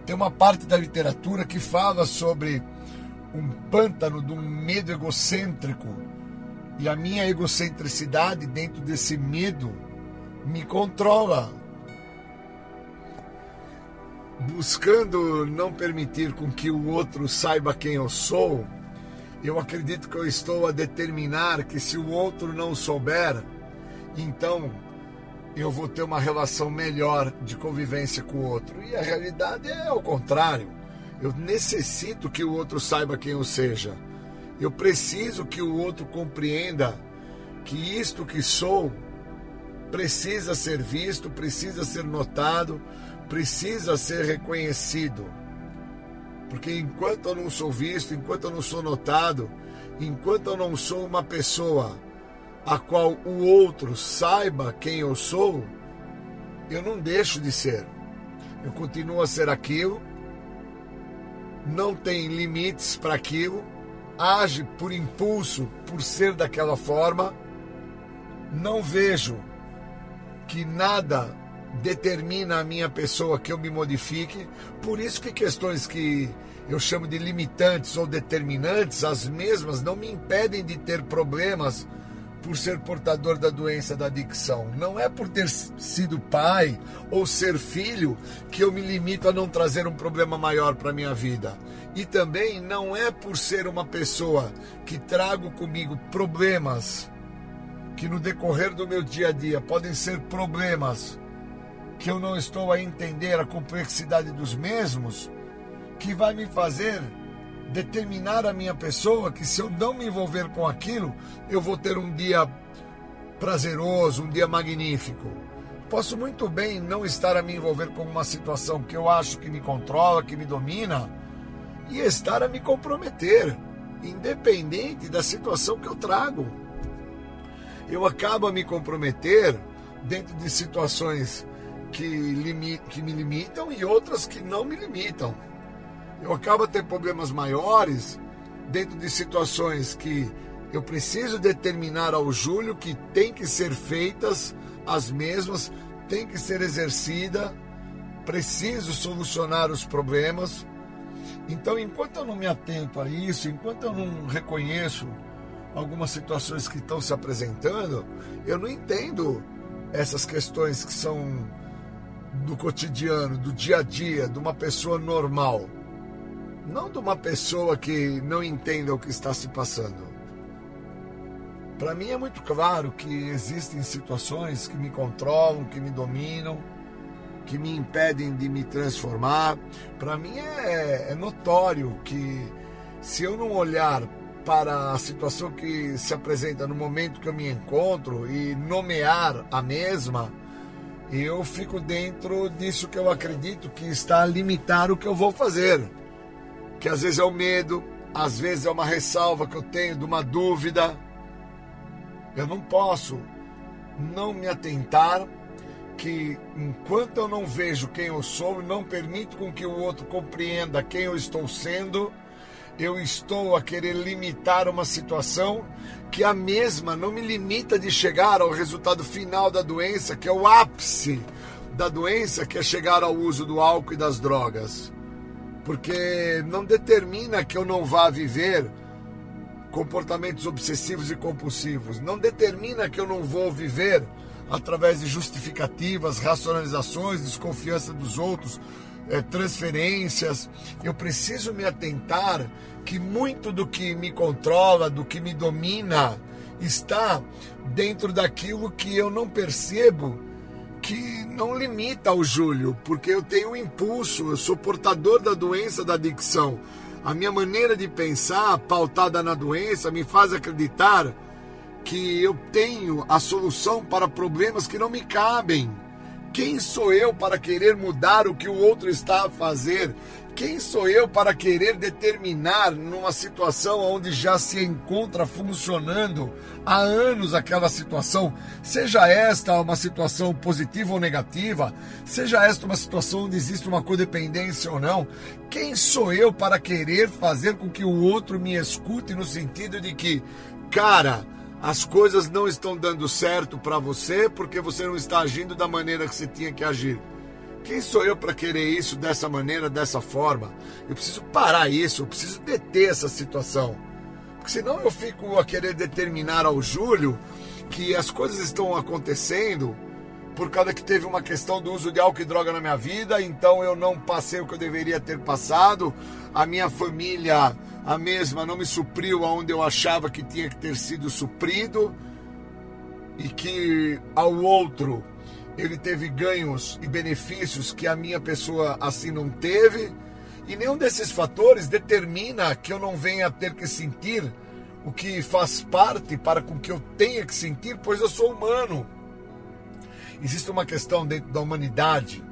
Tem uma parte da literatura que fala sobre um pântano de um medo egocêntrico e a minha egocentricidade dentro desse medo me controla. Buscando não permitir com que o outro saiba quem eu sou, eu acredito que eu estou a determinar que se o outro não souber, então eu vou ter uma relação melhor de convivência com o outro. E a realidade é o contrário. Eu necessito que o outro saiba quem eu seja. Eu preciso que o outro compreenda que isto que sou precisa ser visto, precisa ser notado, precisa ser reconhecido. Porque enquanto eu não sou visto, enquanto eu não sou notado, enquanto eu não sou uma pessoa a qual o outro saiba quem eu sou, eu não deixo de ser. Eu continuo a ser aquilo, não tem limites para aquilo, age por impulso, por ser daquela forma, não vejo que nada determina a minha pessoa que eu me modifique. Por isso que questões que eu chamo de limitantes ou determinantes, as mesmas não me impedem de ter problemas por ser portador da doença da adicção. Não é por ter sido pai ou ser filho que eu me limito a não trazer um problema maior para minha vida. E também não é por ser uma pessoa que trago comigo problemas que no decorrer do meu dia a dia podem ser problemas que eu não estou a entender a complexidade dos mesmos, que vai me fazer determinar a minha pessoa que se eu não me envolver com aquilo, eu vou ter um dia prazeroso, um dia magnífico. Posso muito bem não estar a me envolver com uma situação que eu acho que me controla, que me domina, e estar a me comprometer, independente da situação que eu trago. Eu acabo a me comprometer dentro de situações que, que me limitam e outras que não me limitam. Eu acabo ter problemas maiores dentro de situações que eu preciso determinar ao Júlio que tem que ser feitas as mesmas, tem que ser exercida, preciso solucionar os problemas. Então, enquanto eu não me atento a isso, enquanto eu não reconheço algumas situações que estão se apresentando, eu não entendo essas questões que são do cotidiano, do dia a dia, de uma pessoa normal. Não de uma pessoa que não entenda o que está se passando. Para mim é muito claro que existem situações que me controlam, que me dominam, que me impedem de me transformar. Para mim é, é notório que se eu não olhar para a situação que se apresenta no momento que eu me encontro e nomear a mesma, eu fico dentro disso que eu acredito que está a limitar o que eu vou fazer. Que às vezes é o medo, às vezes é uma ressalva que eu tenho de uma dúvida. Eu não posso não me atentar que enquanto eu não vejo quem eu sou, não permito com que o outro compreenda quem eu estou sendo, eu estou a querer limitar uma situação que a mesma não me limita de chegar ao resultado final da doença, que é o ápice da doença, que é chegar ao uso do álcool e das drogas. Porque não determina que eu não vá viver comportamentos obsessivos e compulsivos. Não determina que eu não vou viver através de justificativas, racionalizações, desconfiança dos outros, é, transferências. Eu preciso me atentar que muito do que me controla, do que me domina, está dentro daquilo que eu não percebo que não limita o Júlio, porque eu tenho um impulso, eu sou portador da doença da adicção. A minha maneira de pensar, pautada na doença, me faz acreditar que eu tenho a solução para problemas que não me cabem. Quem sou eu para querer mudar o que o outro está a fazer? Quem sou eu para querer determinar numa situação onde já se encontra funcionando há anos aquela situação, seja esta uma situação positiva ou negativa, seja esta uma situação onde existe uma codependência ou não, quem sou eu para querer fazer com que o outro me escute no sentido de que, cara, as coisas não estão dando certo para você porque você não está agindo da maneira que você tinha que agir. Quem sou eu para querer isso dessa maneira, dessa forma? Eu preciso parar isso, eu preciso deter essa situação. Porque senão eu fico a querer determinar ao Júlio que as coisas estão acontecendo por causa que teve uma questão do uso de álcool e droga na minha vida, então eu não passei o que eu deveria ter passado, a minha família a mesma não me supriu aonde eu achava que tinha que ter sido suprido e que ao outro ele teve ganhos e benefícios que a minha pessoa assim não teve. E nenhum desses fatores determina que eu não venha a ter que sentir o que faz parte para com que eu tenha que sentir, pois eu sou humano. Existe uma questão dentro da humanidade,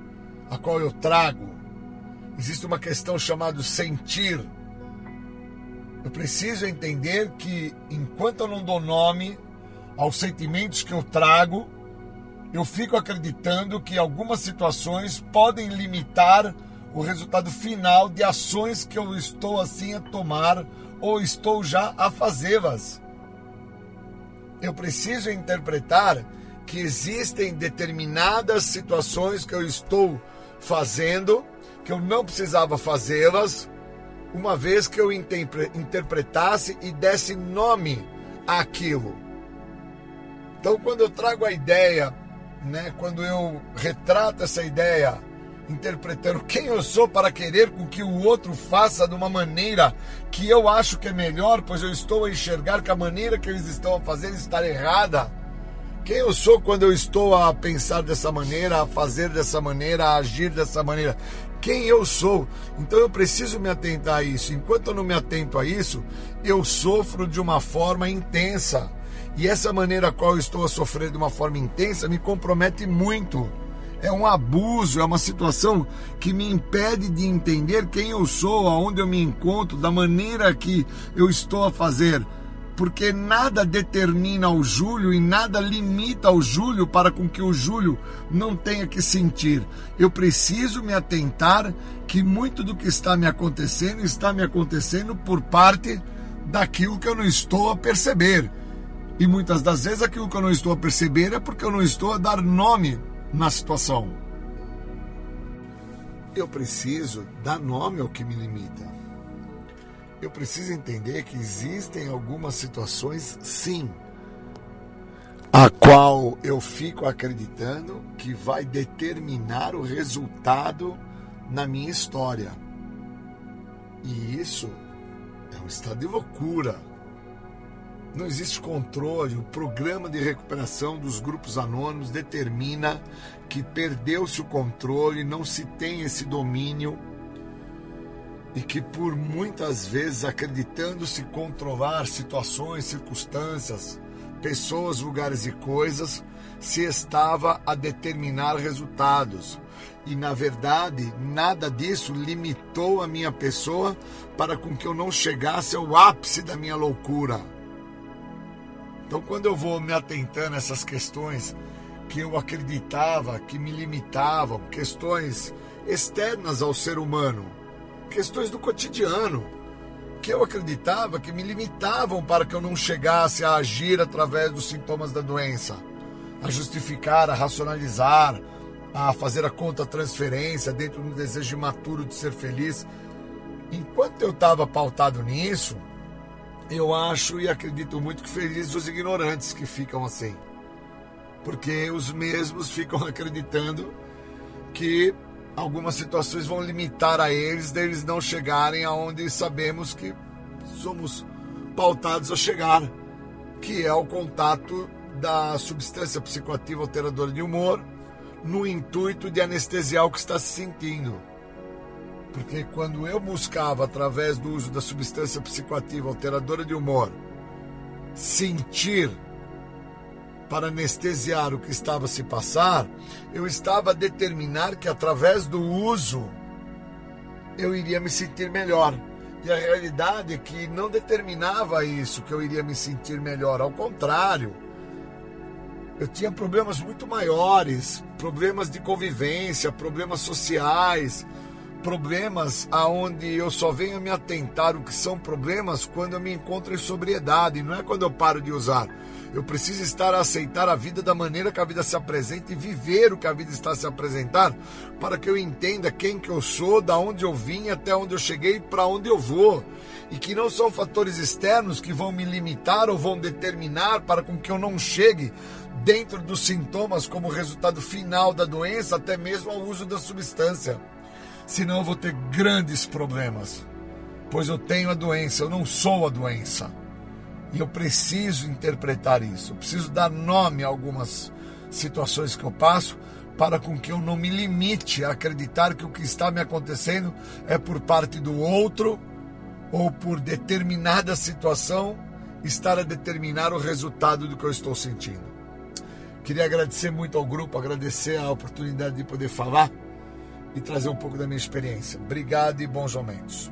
a qual eu trago. Existe uma questão chamada sentir. Eu preciso entender que enquanto eu não dou nome aos sentimentos que eu trago, eu fico acreditando que algumas situações podem limitar o resultado final de ações que eu estou assim a tomar ou estou já a fazê-las. Eu preciso interpretar que existem determinadas situações que eu estou fazendo que eu não precisava fazê-las, uma vez que eu interpretasse e desse nome àquilo. Então, quando eu trago a ideia, né, quando eu retrato essa ideia interpretando quem eu sou para querer com que o outro faça de uma maneira que eu acho que é melhor, pois eu estou a enxergar que a maneira que eles estão a fazer está errada. Quem eu sou quando eu estou a pensar dessa maneira, a fazer dessa maneira, a agir dessa maneira? Quem eu sou? Então eu preciso me atentar a isso. Enquanto eu não me atento a isso, eu sofro de uma forma intensa. E essa maneira a qual estou a sofrer de uma forma intensa me compromete muito é um abuso, é uma situação que me impede de entender quem eu sou, aonde eu me encontro, da maneira que eu estou a fazer. Porque nada determina o Júlio e nada limita o Júlio para com que o Júlio não tenha que sentir. Eu preciso me atentar que muito do que está me acontecendo está me acontecendo por parte daquilo que eu não estou a perceber. E muitas das vezes aquilo que eu não estou a perceber é porque eu não estou a dar nome na situação. Eu preciso dar nome ao que me limita. Eu preciso entender que existem algumas situações, sim, a qual eu fico acreditando que vai determinar o resultado na minha história. E isso é um estado de loucura não existe controle. O programa de recuperação dos grupos anônimos determina que perdeu-se o controle, não se tem esse domínio e que por muitas vezes acreditando-se controlar situações, circunstâncias, pessoas, lugares e coisas, se estava a determinar resultados. E na verdade, nada disso limitou a minha pessoa para com que eu não chegasse ao ápice da minha loucura então, quando eu vou me atentando a essas questões que eu acreditava que me limitavam, questões externas ao ser humano, questões do cotidiano, que eu acreditava que me limitavam para que eu não chegasse a agir através dos sintomas da doença, a justificar, a racionalizar, a fazer a conta transferência dentro do desejo imaturo de ser feliz. Enquanto eu estava pautado nisso, eu acho e acredito muito que felizes os ignorantes que ficam assim. Porque os mesmos ficam acreditando que algumas situações vão limitar a eles deles não chegarem aonde sabemos que somos pautados a chegar, que é o contato da substância psicoativa alteradora de humor no intuito de anestesiar o que está se sentindo. Porque quando eu buscava, através do uso da substância psicoativa alteradora de humor, sentir para anestesiar o que estava a se passar, eu estava a determinar que através do uso eu iria me sentir melhor. E a realidade é que não determinava isso, que eu iria me sentir melhor. Ao contrário, eu tinha problemas muito maiores, problemas de convivência, problemas sociais, problemas aonde eu só venho me atentar o que são problemas quando eu me encontro em sobriedade, não é quando eu paro de usar. Eu preciso estar a aceitar a vida da maneira que a vida se apresenta e viver o que a vida está se apresentar, para que eu entenda quem que eu sou, da onde eu vim, até onde eu cheguei para onde eu vou. E que não são fatores externos que vão me limitar ou vão determinar para com que eu não chegue dentro dos sintomas como resultado final da doença, até mesmo ao uso da substância senão eu vou ter grandes problemas. Pois eu tenho a doença, eu não sou a doença. E eu preciso interpretar isso, eu preciso dar nome a algumas situações que eu passo para com que eu não me limite a acreditar que o que está me acontecendo é por parte do outro ou por determinada situação estar a determinar o resultado do que eu estou sentindo. Queria agradecer muito ao grupo, agradecer a oportunidade de poder falar e trazer um pouco da minha experiência. Obrigado e bons momentos.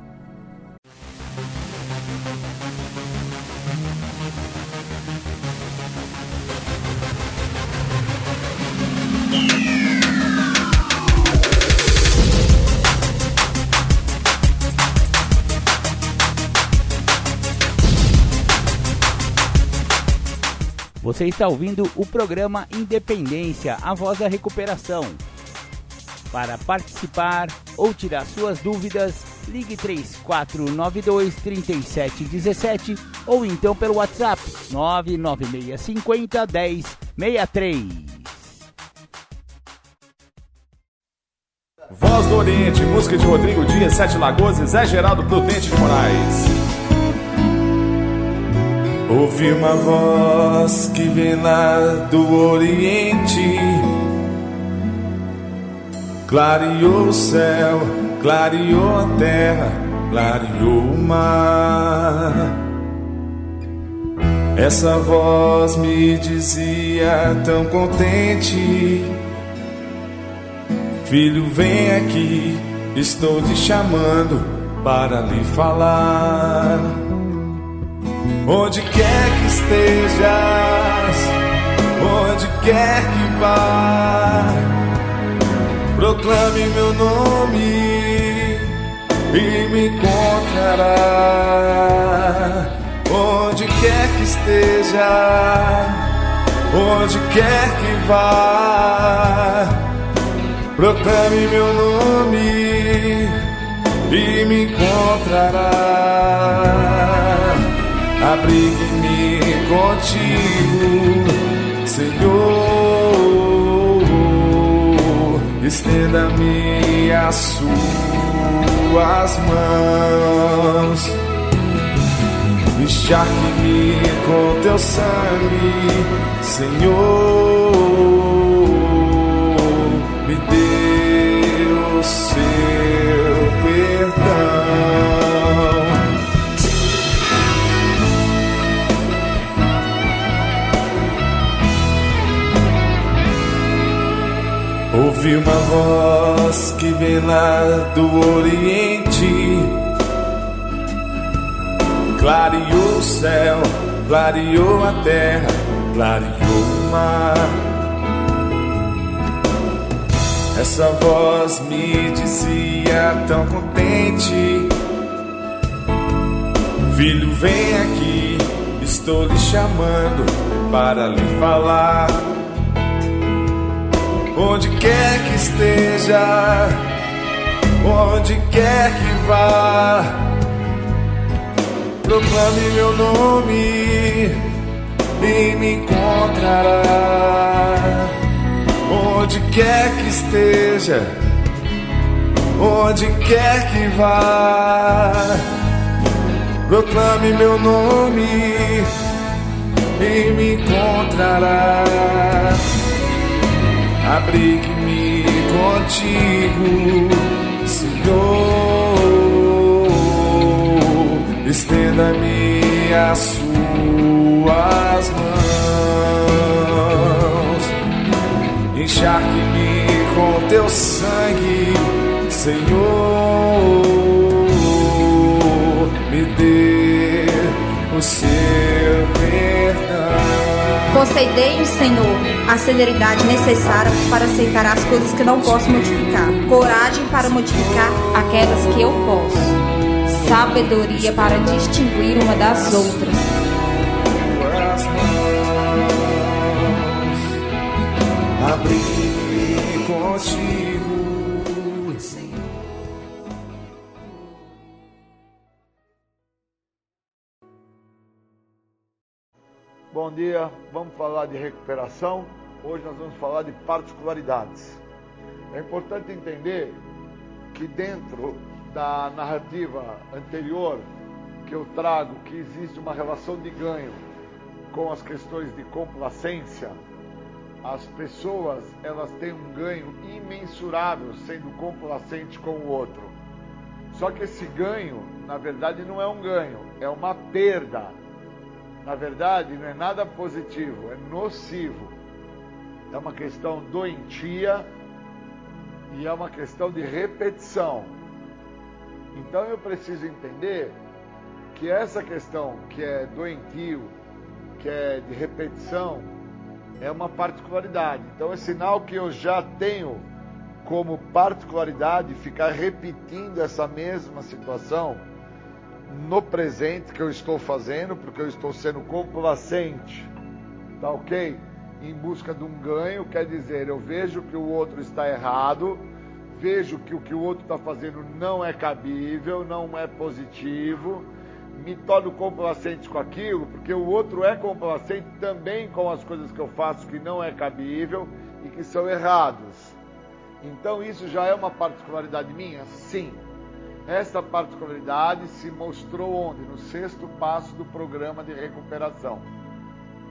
Você está ouvindo o programa Independência, a voz da recuperação. Para participar ou tirar suas dúvidas, ligue 3492 3717 ou então pelo WhatsApp 99650 1063. Voz do Oriente, música de Rodrigo Dias, Sete Lagoas e Zé Geraldo Prudente de Moraes. Ouvi uma voz que vem lá do Oriente, clareou o céu, clareou a terra, clareou o mar. Essa voz me dizia tão contente: Filho, vem aqui, estou te chamando para lhe falar. Onde quer que estejas, onde quer que vá, proclame meu nome e me encontrará. Onde quer que esteja, onde quer que vá, proclame meu nome e me encontrará abrigue-me contigo, Senhor. Estenda-me as suas mãos, encharque-me com teu sangue, Senhor. Me dê o seu Ouvi uma voz que vem lá do Oriente, clareou o céu, clareou a terra, clareou o mar. Essa voz me dizia tão contente: Filho, vem aqui, estou lhe chamando para lhe falar. Onde quer que esteja, onde quer que vá, proclame meu nome e me encontrará. Onde quer que esteja, onde quer que vá, proclame meu nome e me encontrará abrigue-me contigo, Senhor. Estenda-me as suas mãos, encharque-me com teu sangue, Senhor. Me dê o seu. Concedei, Senhor, a celeridade necessária para aceitar as coisas que não posso modificar, coragem para modificar aquelas que eu posso, sabedoria para distinguir uma das outras. abrigue-me contigo, dia, vamos falar de recuperação. Hoje nós vamos falar de particularidades. É importante entender que dentro da narrativa anterior que eu trago, que existe uma relação de ganho com as questões de complacência, as pessoas elas têm um ganho imensurável sendo complacente com o outro. Só que esse ganho, na verdade, não é um ganho, é uma perda na verdade, não é nada positivo, é nocivo. é uma questão doentia e é uma questão de repetição. Então eu preciso entender que essa questão que é doentio, que é de repetição, é uma particularidade. Então é sinal que eu já tenho como particularidade ficar repetindo essa mesma situação no presente que eu estou fazendo, porque eu estou sendo complacente, tá ok? Em busca de um ganho, quer dizer, eu vejo que o outro está errado, vejo que o que o outro está fazendo não é cabível, não é positivo, me torno complacente com aquilo, porque o outro é complacente também com as coisas que eu faço que não é cabível e que são errados. Então isso já é uma particularidade minha? Sim. Essa particularidade se mostrou onde? No sexto passo do programa de recuperação.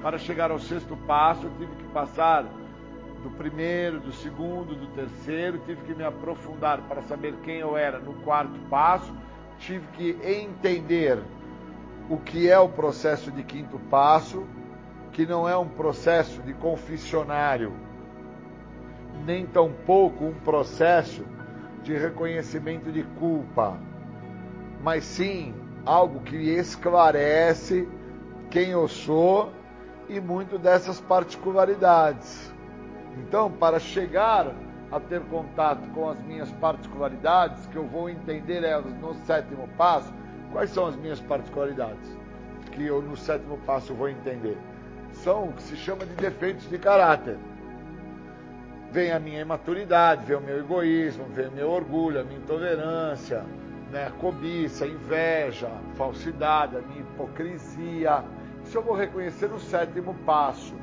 Para chegar ao sexto passo, eu tive que passar do primeiro, do segundo, do terceiro, tive que me aprofundar para saber quem eu era no quarto passo, tive que entender o que é o processo de quinto passo, que não é um processo de confessionário, nem tampouco um processo de reconhecimento de culpa, mas sim algo que esclarece quem eu sou e muito dessas particularidades. Então, para chegar a ter contato com as minhas particularidades, que eu vou entender elas no sétimo passo, quais são as minhas particularidades? Que eu no sétimo passo vou entender. São o que se chama de defeitos de caráter vem a minha imaturidade, vem o meu egoísmo, vem o meu orgulho, a minha intolerância, né, a cobiça, a inveja, a falsidade, a minha hipocrisia. Isso eu vou reconhecer no sétimo passo.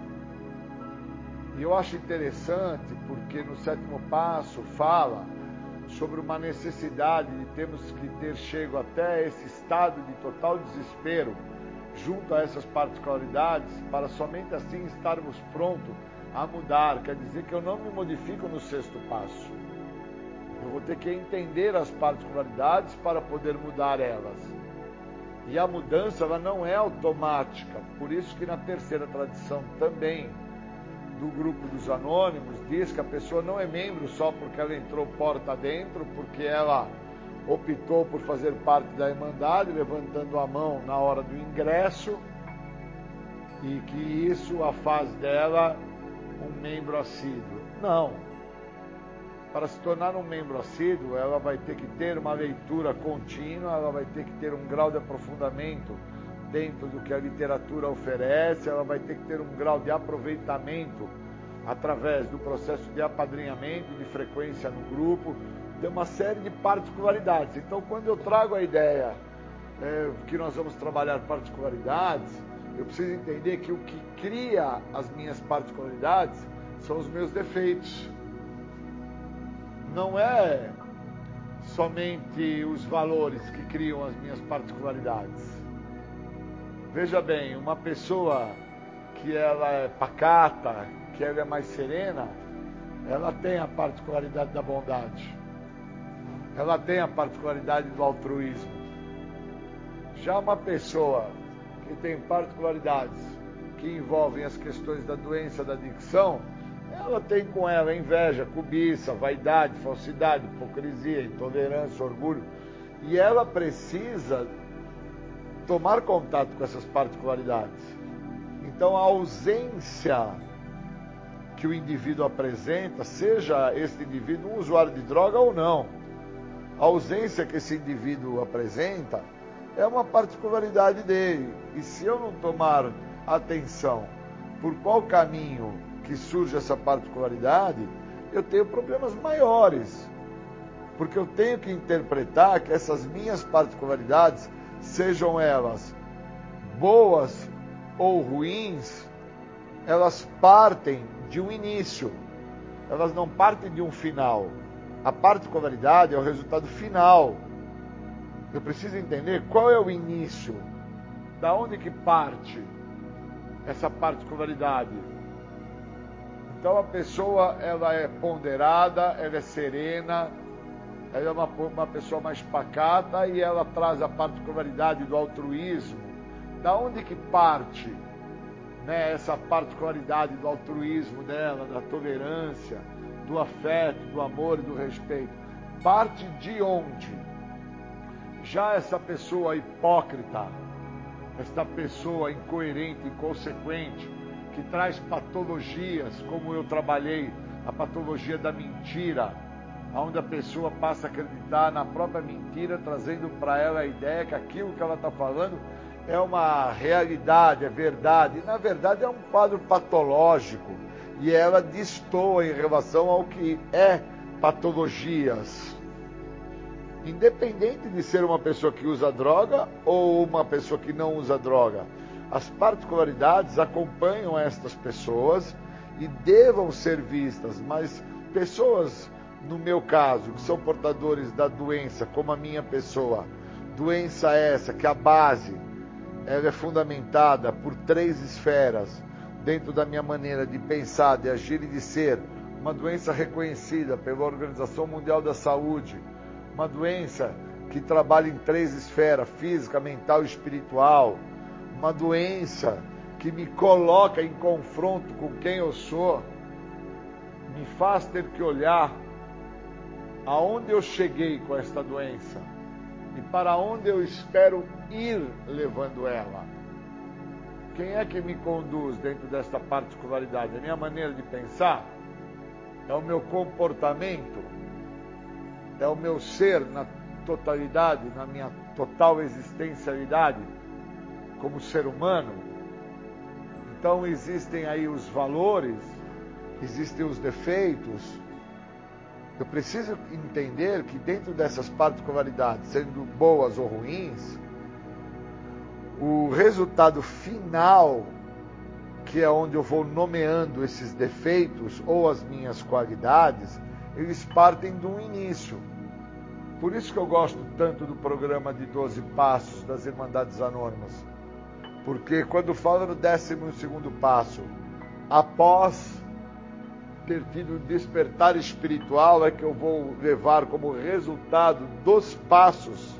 E eu acho interessante porque no sétimo passo fala sobre uma necessidade de termos que ter chego até esse estado de total desespero junto a essas particularidades para somente assim estarmos prontos a mudar, quer dizer que eu não me modifico no sexto passo. Eu vou ter que entender as particularidades para poder mudar elas. E a mudança ela não é automática, por isso que na terceira tradição também do grupo dos anônimos diz que a pessoa não é membro só porque ela entrou porta dentro, porque ela optou por fazer parte da Irmandade, levantando a mão na hora do ingresso, e que isso a faz dela um membro assíduo. Não. Para se tornar um membro assíduo, ela vai ter que ter uma leitura contínua, ela vai ter que ter um grau de aprofundamento dentro do que a literatura oferece, ela vai ter que ter um grau de aproveitamento através do processo de apadrinhamento, de frequência no grupo, tem uma série de particularidades. Então, quando eu trago a ideia é, que nós vamos trabalhar particularidades, eu preciso entender que o que cria as minhas particularidades são os meus defeitos. Não é somente os valores que criam as minhas particularidades. Veja bem, uma pessoa que ela é pacata, que ela é mais serena, ela tem a particularidade da bondade. Ela tem a particularidade do altruísmo. Já uma pessoa que tem particularidades que envolvem as questões da doença da adicção, ela tem com ela inveja, cobiça, vaidade, falsidade, hipocrisia, intolerância, orgulho. E ela precisa tomar contato com essas particularidades. Então, a ausência que o indivíduo apresenta, seja esse indivíduo um usuário de droga ou não, a ausência que esse indivíduo apresenta é uma particularidade dele. E se eu não tomar atenção por qual caminho que surge essa particularidade, eu tenho problemas maiores. Porque eu tenho que interpretar que essas minhas particularidades, sejam elas boas ou ruins, elas partem de um início, elas não partem de um final. A particularidade é o resultado final eu preciso entender qual é o início, da onde que parte essa particularidade. Então a pessoa ela é ponderada, ela é serena, ela é uma, uma pessoa mais pacata e ela traz a particularidade do altruísmo. Da onde que parte né, essa particularidade do altruísmo dela, da tolerância, do afeto, do amor e do respeito, parte de onde? Já essa pessoa hipócrita, esta pessoa incoerente, inconsequente, que traz patologias, como eu trabalhei, a patologia da mentira, onde a pessoa passa a acreditar na própria mentira, trazendo para ela a ideia que aquilo que ela está falando é uma realidade, é verdade. E, na verdade, é um quadro patológico. E ela destoa em relação ao que é patologias. Independente de ser uma pessoa que usa droga ou uma pessoa que não usa droga, as particularidades acompanham estas pessoas e devam ser vistas, mas pessoas, no meu caso, que são portadores da doença, como a minha pessoa, doença essa que a base ela é fundamentada por três esferas dentro da minha maneira de pensar, de agir e de ser. Uma doença reconhecida pela Organização Mundial da Saúde, uma doença que trabalha em três esferas: física, mental e espiritual. Uma doença que me coloca em confronto com quem eu sou, me faz ter que olhar aonde eu cheguei com esta doença e para onde eu espero ir levando ela. Quem é que me conduz dentro desta particularidade? A minha maneira de pensar? É o meu comportamento? É o meu ser na totalidade, na minha total existencialidade como ser humano? Então existem aí os valores, existem os defeitos, eu preciso entender que dentro dessas particularidades, sendo boas ou ruins, o resultado final, que é onde eu vou nomeando esses defeitos ou as minhas qualidades, eles partem do início. Por isso que eu gosto tanto do programa de 12 Passos das Irmandades Anônimas. Porque quando fala no 12 passo, após ter tido despertar espiritual é que eu vou levar como resultado dos passos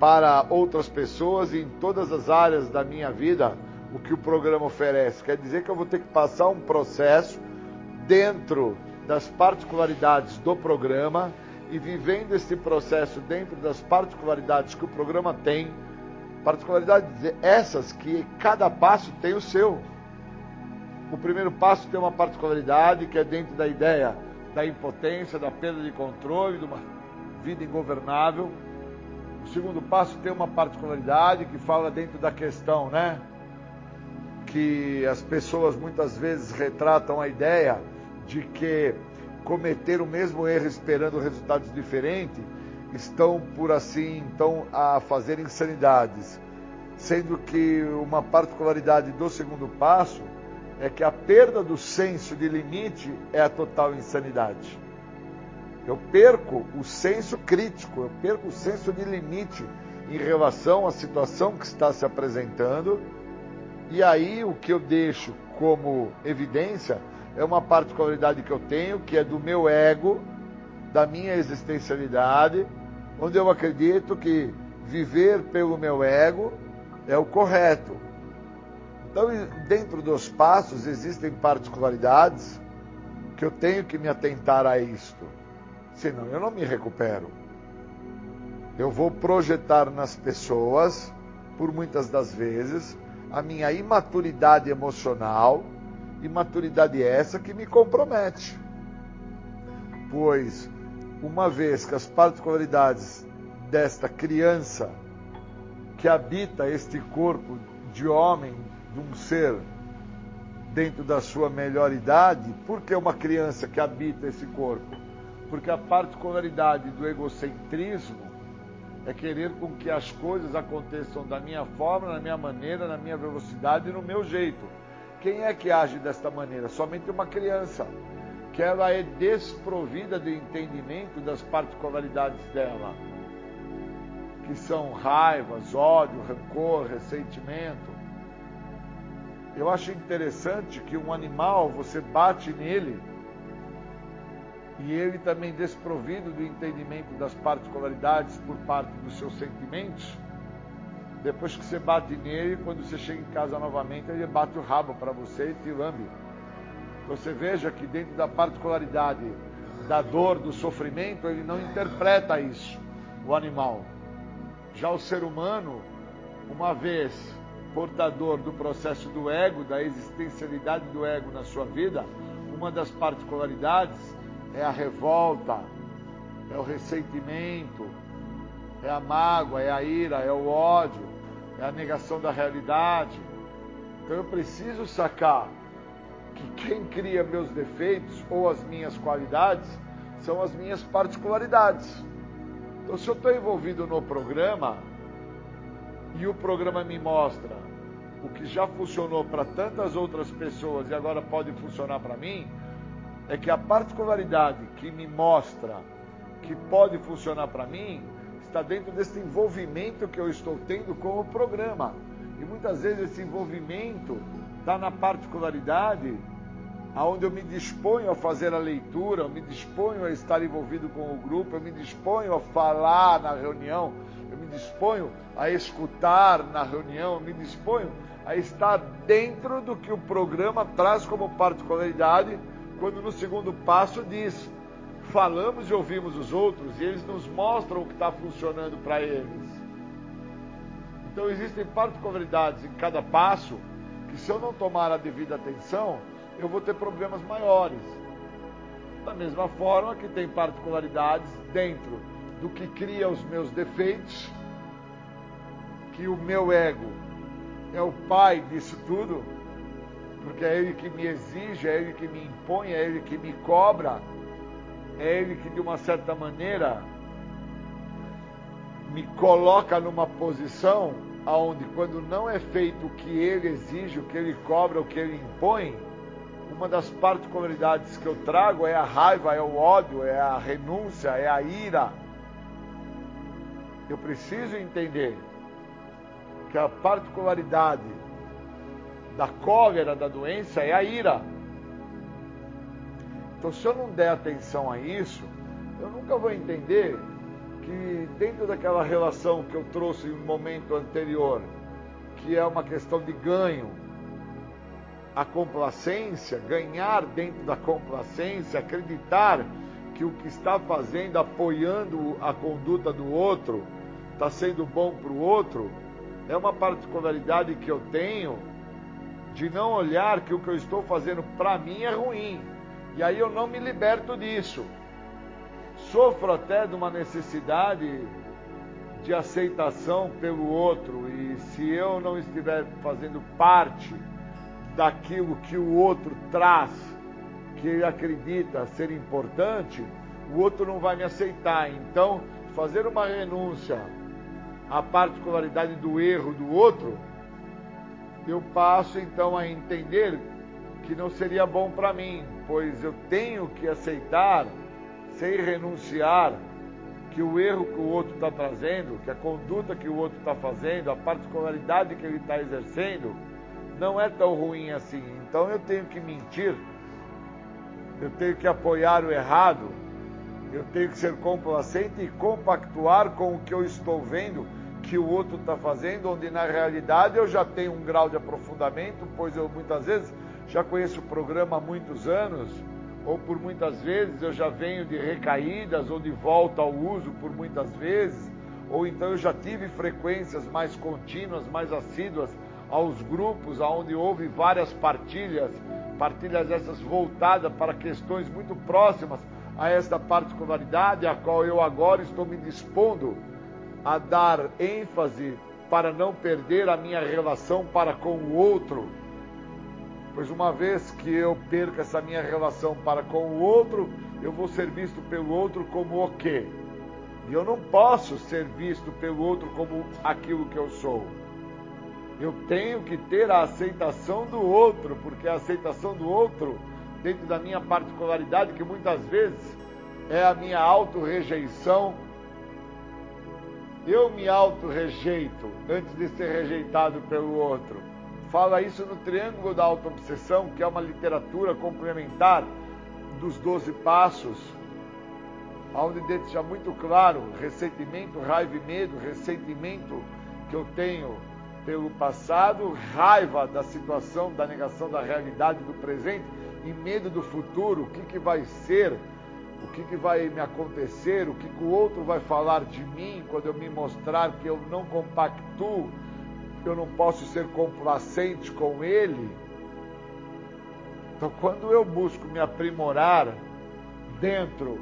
para outras pessoas e em todas as áreas da minha vida o que o programa oferece. Quer dizer que eu vou ter que passar um processo dentro das particularidades do programa e vivendo esse processo dentro das particularidades que o programa tem, particularidades essas que cada passo tem o seu. O primeiro passo tem uma particularidade que é dentro da ideia da impotência, da perda de controle, de uma vida ingovernável. O segundo passo tem uma particularidade que fala dentro da questão, né? Que as pessoas muitas vezes retratam a ideia de que cometer o mesmo erro esperando resultados diferentes estão, por assim, então, a fazer insanidades. Sendo que uma particularidade do segundo passo é que a perda do senso de limite é a total insanidade. Eu perco o senso crítico, eu perco o senso de limite em relação à situação que está se apresentando. E aí o que eu deixo como evidência é uma particularidade que eu tenho, que é do meu ego, da minha existencialidade, onde eu acredito que viver pelo meu ego é o correto. Então, dentro dos passos existem particularidades que eu tenho que me atentar a isto. Senão eu não me recupero. Eu vou projetar nas pessoas, por muitas das vezes, a minha imaturidade emocional, imaturidade essa que me compromete. Pois, uma vez que as particularidades desta criança que habita este corpo de homem, de um ser dentro da sua melhor idade, por que uma criança que habita esse corpo? Porque a particularidade do egocentrismo é querer com que as coisas aconteçam da minha forma, na minha maneira, na minha velocidade e no meu jeito. Quem é que age desta maneira? Somente uma criança, que ela é desprovida do entendimento das particularidades dela, que são raivas, ódio, rancor, ressentimento. Eu acho interessante que um animal, você bate nele e ele também desprovido do entendimento das particularidades por parte dos seus sentimentos, Depois que você bate nele, quando você chega em casa novamente, ele bate o rabo para você e te lambe. Você veja que dentro da particularidade da dor, do sofrimento, ele não interpreta isso, o animal. Já o ser humano, uma vez portador do processo do ego, da existencialidade do ego na sua vida, uma das particularidades é a revolta, é o ressentimento, é a mágoa, é a ira, é o ódio, é a negação da realidade. Então eu preciso sacar que quem cria meus defeitos ou as minhas qualidades são as minhas particularidades. Então, se eu estou envolvido no programa e o programa me mostra o que já funcionou para tantas outras pessoas e agora pode funcionar para mim, é que a particularidade que me mostra que pode funcionar para mim está dentro desse envolvimento que eu estou tendo com o programa. E muitas vezes esse envolvimento está na particularidade aonde eu me disponho a fazer a leitura, eu me disponho a estar envolvido com o grupo, eu me disponho a falar na reunião, eu me disponho a escutar na reunião, eu me disponho a estar dentro do que o programa traz como particularidade, quando no segundo passo diz: falamos e ouvimos os outros e eles nos mostram o que está funcionando para eles. Então existem particularidades em cada passo que se eu não tomar a devida atenção, eu vou ter problemas maiores. Da mesma forma que tem particularidades dentro do que cria os meus defeitos, que o meu ego é o pai disso tudo, porque é ele que me exige, é ele que me impõe, é ele que me cobra, é ele que de uma certa maneira me coloca numa posição aonde quando não é feito o que ele exige, o que ele cobra, o que ele impõe, uma das particularidades que eu trago é a raiva, é o ódio, é a renúncia, é a ira. Eu preciso entender que a particularidade da cólera, da doença, é a ira. Então, se eu não der atenção a isso, eu nunca vou entender que dentro daquela relação que eu trouxe no momento anterior, que é uma questão de ganho, a complacência, ganhar dentro da complacência, acreditar que o que está fazendo, apoiando a conduta do outro, está sendo bom para o outro, é uma particularidade que eu tenho de não olhar que o que eu estou fazendo para mim é ruim. E aí eu não me liberto disso. Sofro até de uma necessidade de aceitação pelo outro, e se eu não estiver fazendo parte daquilo que o outro traz, que ele acredita ser importante, o outro não vai me aceitar. Então, fazer uma renúncia à particularidade do erro do outro, eu passo então a entender que não seria bom para mim, pois eu tenho que aceitar, sem renunciar, que o erro que o outro está trazendo, que a conduta que o outro está fazendo, a particularidade que ele está exercendo, não é tão ruim assim. Então eu tenho que mentir, eu tenho que apoiar o errado, eu tenho que ser complacente e compactuar com o que eu estou vendo que o outro está fazendo, onde na realidade eu já tenho um grau de aprofundamento, pois eu muitas vezes já conheço o programa há muitos anos, ou por muitas vezes eu já venho de recaídas ou de volta ao uso por muitas vezes, ou então eu já tive frequências mais contínuas, mais assíduas aos grupos onde houve várias partilhas, partilhas essas voltadas para questões muito próximas a esta particularidade, a qual eu agora estou me dispondo a dar ênfase para não perder a minha relação para com o outro. Pois uma vez que eu perca essa minha relação para com o outro, eu vou ser visto pelo outro como o quê? E eu não posso ser visto pelo outro como aquilo que eu sou. Eu tenho que ter a aceitação do outro, porque a aceitação do outro, dentro da minha particularidade, que muitas vezes é a minha auto-rejeição, eu me auto-rejeito antes de ser rejeitado pelo outro. Fala isso no Triângulo da Auto-Obsessão, que é uma literatura complementar dos Doze Passos, onde deixa muito claro ressentimento, raiva e medo, ressentimento que eu tenho pelo passado, raiva da situação, da negação da realidade do presente e medo do futuro, o que, que vai ser, o que, que vai me acontecer, o que, que o outro vai falar de mim quando eu me mostrar que eu não compactuo, eu não posso ser complacente com ele. Então, quando eu busco me aprimorar dentro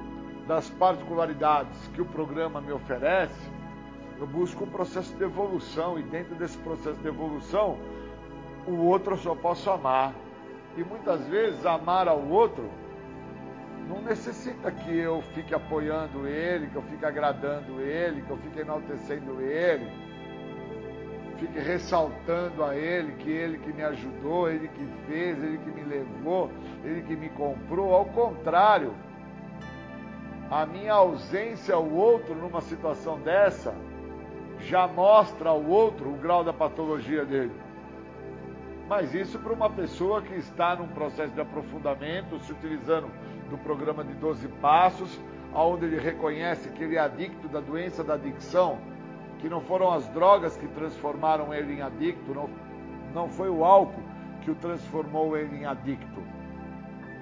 das particularidades que o programa me oferece, eu busco um processo de evolução e dentro desse processo de evolução, o outro eu só posso amar. E muitas vezes amar ao outro não necessita que eu fique apoiando ele, que eu fique agradando ele, que eu fique enaltecendo ele, fique ressaltando a ele que ele que me ajudou, ele que fez, ele que me levou, ele que me comprou. Ao contrário, a minha ausência ao outro numa situação dessa já mostra ao outro o grau da patologia dele. Mas isso para uma pessoa que está num processo de aprofundamento, se utilizando do programa de 12 passos, onde ele reconhece que ele é adicto da doença da adicção, que não foram as drogas que transformaram ele em adicto, não, não foi o álcool que o transformou ele em adicto.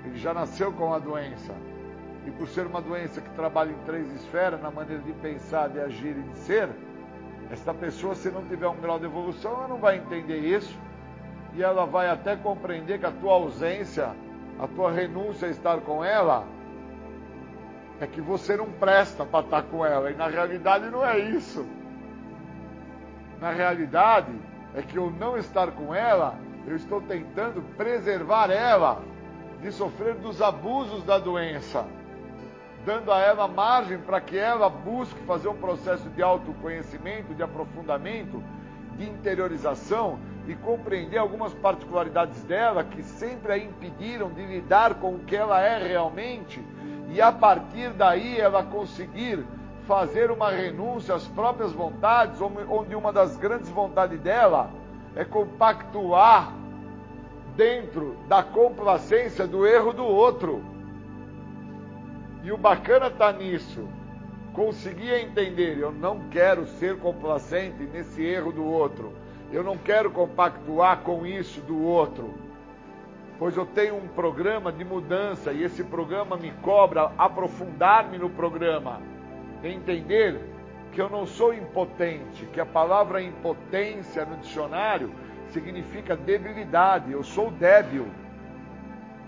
Ele já nasceu com a doença. E por ser uma doença que trabalha em três esferas, na maneira de pensar, de agir e de ser, esta pessoa, se não tiver um grau de evolução, ela não vai entender isso. E ela vai até compreender que a tua ausência, a tua renúncia a estar com ela, é que você não presta para estar com ela. E na realidade não é isso. Na realidade, é que eu não estar com ela, eu estou tentando preservar ela de sofrer dos abusos da doença dando a ela margem para que ela busque fazer um processo de autoconhecimento, de aprofundamento, de interiorização e compreender algumas particularidades dela que sempre a impediram de lidar com o que ela é realmente. E a partir daí ela conseguir fazer uma renúncia às próprias vontades, onde uma das grandes vontades dela é compactuar dentro da complacência do erro do outro. E o bacana está nisso. Conseguir entender, eu não quero ser complacente nesse erro do outro. Eu não quero compactuar com isso do outro. Pois eu tenho um programa de mudança e esse programa me cobra aprofundar-me no programa. Entender que eu não sou impotente, que a palavra impotência no dicionário significa debilidade. Eu sou débil.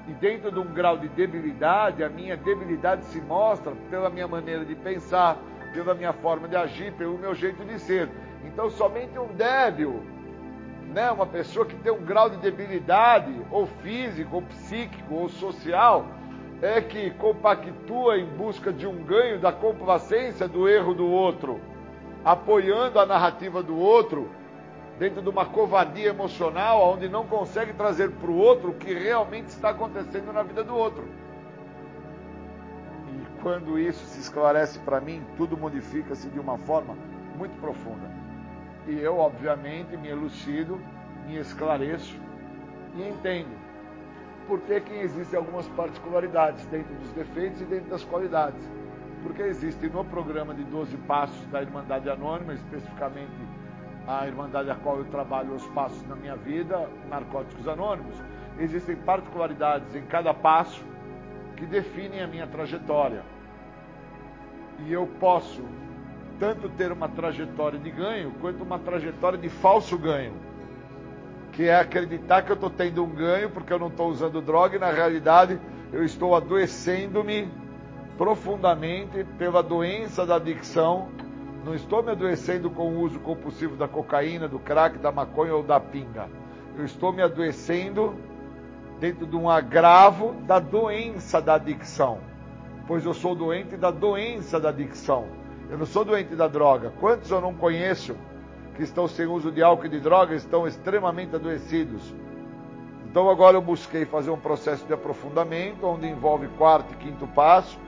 E dentro de um grau de debilidade, a minha debilidade se mostra pela minha maneira de pensar, pela minha forma de agir, pelo meu jeito de ser. Então, somente um débil, né, uma pessoa que tem um grau de debilidade, ou físico, ou psíquico, ou social, é que compactua em busca de um ganho da complacência do erro do outro, apoiando a narrativa do outro dentro de uma covardia emocional, onde não consegue trazer para o outro o que realmente está acontecendo na vida do outro. E quando isso se esclarece para mim, tudo modifica-se de uma forma muito profunda. E eu, obviamente, me elucido, me esclareço e entendo por que, existem algumas particularidades dentro dos defeitos e dentro das qualidades. Porque existe no programa de 12 Passos da Irmandade Anônima, especificamente a Irmandade a qual eu trabalho os passos na minha vida, Narcóticos Anônimos, existem particularidades em cada passo que definem a minha trajetória. E eu posso tanto ter uma trajetória de ganho quanto uma trajetória de falso ganho. Que é acreditar que eu estou tendo um ganho porque eu não estou usando droga e na realidade eu estou adoecendo-me profundamente pela doença da adicção não estou me adoecendo com o uso compulsivo da cocaína, do crack, da maconha ou da pinga. Eu estou me adoecendo dentro de um agravo da doença da adicção. Pois eu sou doente da doença da adicção. Eu não sou doente da droga. Quantos eu não conheço que estão sem uso de álcool e de droga estão extremamente adoecidos? Então agora eu busquei fazer um processo de aprofundamento, onde envolve quarto e quinto passo,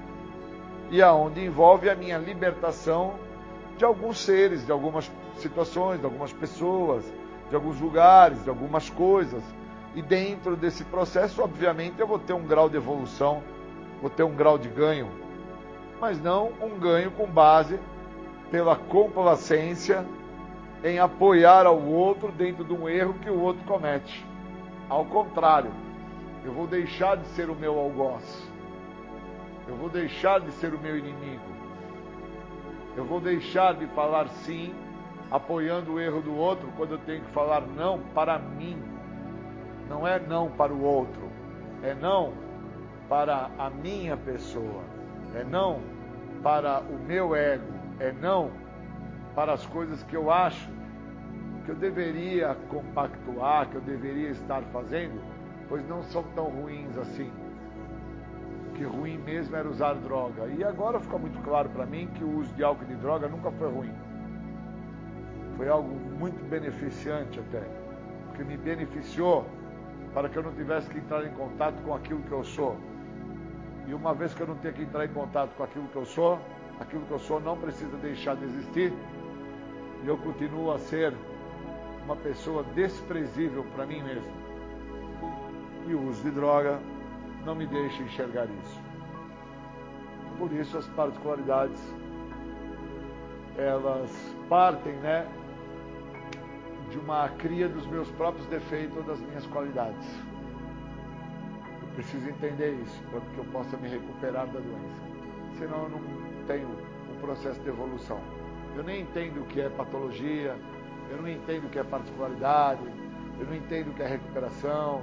e aonde envolve a minha libertação de alguns seres, de algumas situações, de algumas pessoas, de alguns lugares, de algumas coisas. E dentro desse processo, obviamente, eu vou ter um grau de evolução, vou ter um grau de ganho, mas não um ganho com base pela complacência em apoiar ao outro dentro de um erro que o outro comete. Ao contrário, eu vou deixar de ser o meu algoz. Eu vou deixar de ser o meu inimigo. Eu vou deixar de falar sim, apoiando o erro do outro, quando eu tenho que falar não para mim. Não é não para o outro, é não para a minha pessoa, é não para o meu ego, é não para as coisas que eu acho que eu deveria compactuar, que eu deveria estar fazendo, pois não são tão ruins assim. Que ruim mesmo era usar droga. E agora fica muito claro para mim que o uso de álcool e de droga nunca foi ruim. Foi algo muito beneficiante até, porque me beneficiou para que eu não tivesse que entrar em contato com aquilo que eu sou. E uma vez que eu não tenho que entrar em contato com aquilo que eu sou, aquilo que eu sou não precisa deixar de existir, e eu continuo a ser uma pessoa desprezível para mim mesmo. E o uso de droga não me deixa enxergar isso. Por isso as particularidades elas partem, né, de uma cria dos meus próprios defeitos ou das minhas qualidades. Eu preciso entender isso para que eu possa me recuperar da doença. Senão eu não tenho um processo de evolução. Eu nem entendo o que é patologia, eu não entendo o que é particularidade, eu não entendo o que é recuperação,